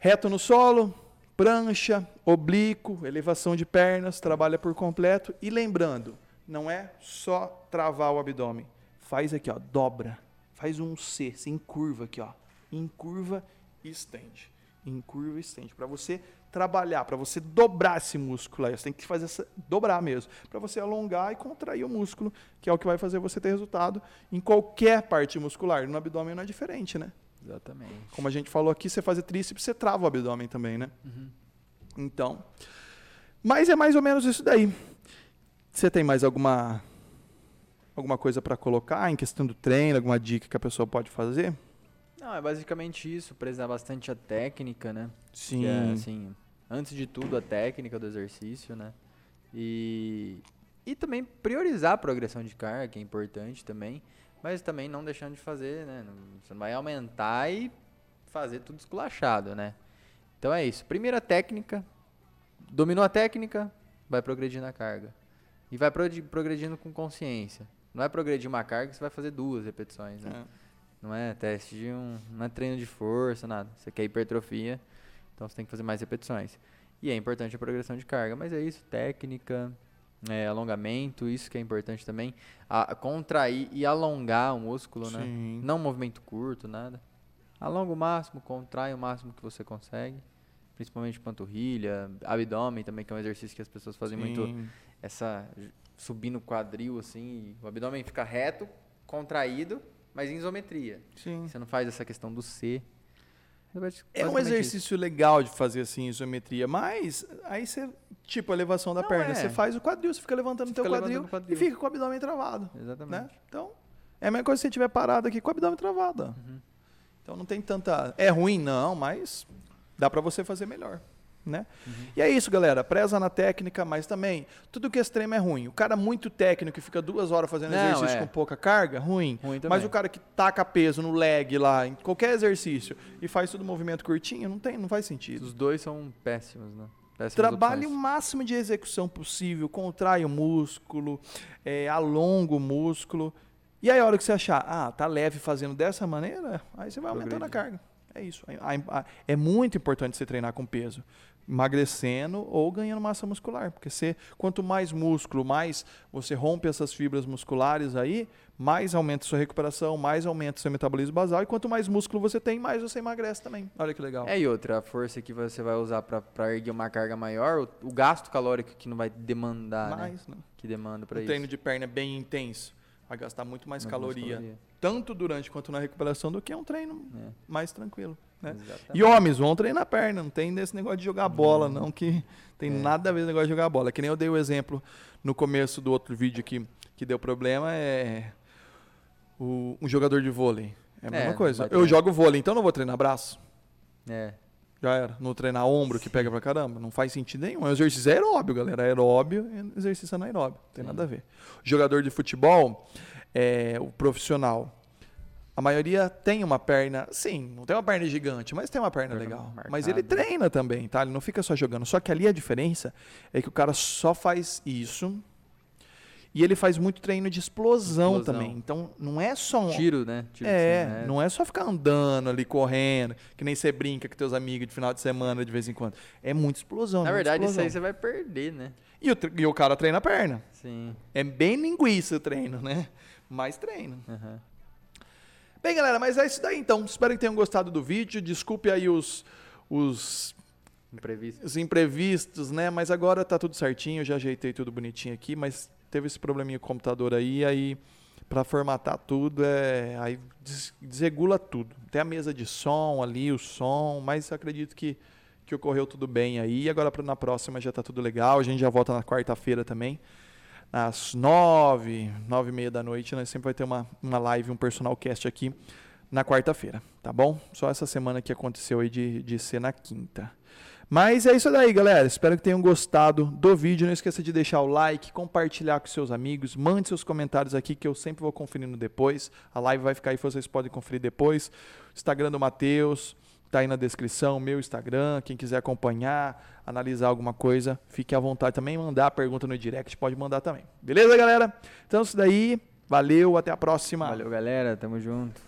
reto no solo, prancha, oblíquo, elevação de pernas, trabalha por completo. E lembrando, não é só travar o abdômen. Faz aqui, ó, dobra. Faz um C, se encurva aqui, ó. Encurva e estende. Encurva e estende. Para você trabalhar, para você dobrar esse músculo aí. Você tem que fazer essa, dobrar mesmo. Para você alongar e contrair o músculo, que é o que vai fazer você ter resultado em qualquer parte muscular. No abdômen não é diferente, né? Exatamente. Como a gente falou aqui, você fazer tríceps, você trava o abdômen também, né? Uhum. Então. Mas é mais ou menos isso daí. Você tem mais alguma alguma coisa para colocar em questão do treino, alguma dica que a pessoa pode fazer? Não, é basicamente isso, prezar bastante a técnica, né? Sim. Que é, assim, antes de tudo a técnica do exercício, né? E e também priorizar a progressão de carga, que é importante também, mas também não deixando de fazer, né? Você não vai aumentar e fazer tudo esculachado, né? Então é isso. Primeira técnica, dominou a técnica, vai progredir na carga. E vai progredindo com consciência. Não é progredir uma carga, você vai fazer duas repetições, né? É. Não é teste de um. Não é treino de força, nada. Você quer hipertrofia, então você tem que fazer mais repetições. E é importante a progressão de carga, mas é isso, técnica, é, alongamento, isso que é importante também. A, contrair e alongar o músculo, né? Sim. né? Não movimento curto, nada. Alonga o máximo, contrai o máximo que você consegue. Principalmente panturrilha, abdômen também, que é um exercício que as pessoas fazem Sim. muito. Essa. Subir no quadril, assim. O abdômen fica reto, contraído, mas em isometria. Sim. Você não faz essa questão do C. É um exercício isso. legal de fazer assim, isometria, mas aí você, tipo, a elevação da não perna, é. você faz o quadril, você fica levantando o teu quadril, quadril, e fica com o abdômen travado. Exatamente. Né? Então, é a mesma coisa se você estiver parado aqui com o abdômen travado. Uhum. Então não tem tanta. É ruim, não, mas dá para você fazer melhor né? Uhum. E é isso, galera. Preza na técnica, mas também tudo que é extremo é ruim. O cara muito técnico que fica duas horas fazendo não, exercício é. com pouca carga, ruim. ruim mas o cara que taca peso no leg lá, em qualquer exercício, e faz todo movimento curtinho, não tem, não faz sentido. Os dois são péssimos, né? Péssimas Trabalhe opções. o máximo de execução possível, contrai o músculo, é, alonga o músculo. E aí, a hora que você achar, ah, tá leve fazendo dessa maneira, aí você vai aumentando a carga. É isso. É muito importante você treinar com peso emagrecendo ou ganhando massa muscular. Porque você, quanto mais músculo, mais você rompe essas fibras musculares aí, mais aumenta a sua recuperação, mais aumenta o seu metabolismo basal. E quanto mais músculo você tem, mais você emagrece também. Olha que legal. É, e outra, a força que você vai usar para erguer uma carga maior, o, o, gasto calórico que não vai demandar, né? mais, né? né? Que demanda para isso. O treino de perna é bem intenso. Vai gastar muito mais caloria, caloria, tanto durante quanto na recuperação, do que um treino é. mais tranquilo. Né? E homens, vão treinar a perna, não tem desse negócio de jogar bola, não, que tem é. nada a ver com o negócio de jogar bola. Que nem eu dei o exemplo no começo do outro vídeo aqui, que deu problema, é o, um jogador de vôlei. É a mesma é, coisa. Eu jogo vôlei, então não vou treinar braço. É. Já era. Não treinar ombro, que pega pra caramba. Não faz sentido nenhum. É um exercício aeróbio, galera. Aeróbio e exercício anaeróbio. Não tem Sim. nada a ver. jogador de futebol, é, o profissional, a maioria tem uma perna, sim, não tem uma perna gigante, mas tem uma perna legal. Marcado. Mas ele treina também, tá? Ele não fica só jogando. Só que ali a diferença é que o cara só faz isso e ele faz muito treino de explosão, explosão. também. Então não é só um. Tiro, né? Tiro é, né? não é só ficar andando ali, correndo, que nem você brinca com teus amigos de final de semana de vez em quando. É muita explosão. Na verdade, explosão. isso aí você vai perder, né? E o, e o cara treina a perna. Sim. É bem linguiça o treino, né? Mas treino. Uhum. Bem, galera, mas é isso daí então. Espero que tenham gostado do vídeo. Desculpe aí os, os imprevistos. Os imprevistos, né? Mas agora tá tudo certinho, já ajeitei tudo bonitinho aqui, mas teve esse probleminha com o computador aí, aí para formatar tudo, é, aí desregula tudo. Tem a mesa de som ali, o som, mas acredito que, que ocorreu tudo bem aí. Agora na próxima já tá tudo legal, a gente já volta na quarta-feira também às nove, nove e meia da noite, nós sempre vai ter uma, uma live, um personal cast aqui na quarta-feira, tá bom? Só essa semana que aconteceu aí de, de ser na quinta. Mas é isso daí, galera. Espero que tenham gostado do vídeo. Não esqueça de deixar o like, compartilhar com seus amigos, mande seus comentários aqui que eu sempre vou conferindo depois. A live vai ficar aí, vocês podem conferir depois. Instagram do Matheus, Tá aí na descrição, meu Instagram. Quem quiser acompanhar, analisar alguma coisa, fique à vontade também. Mandar a pergunta no direct, pode mandar também. Beleza, galera? Então, isso daí. Valeu, até a próxima. Valeu, galera. Tamo junto.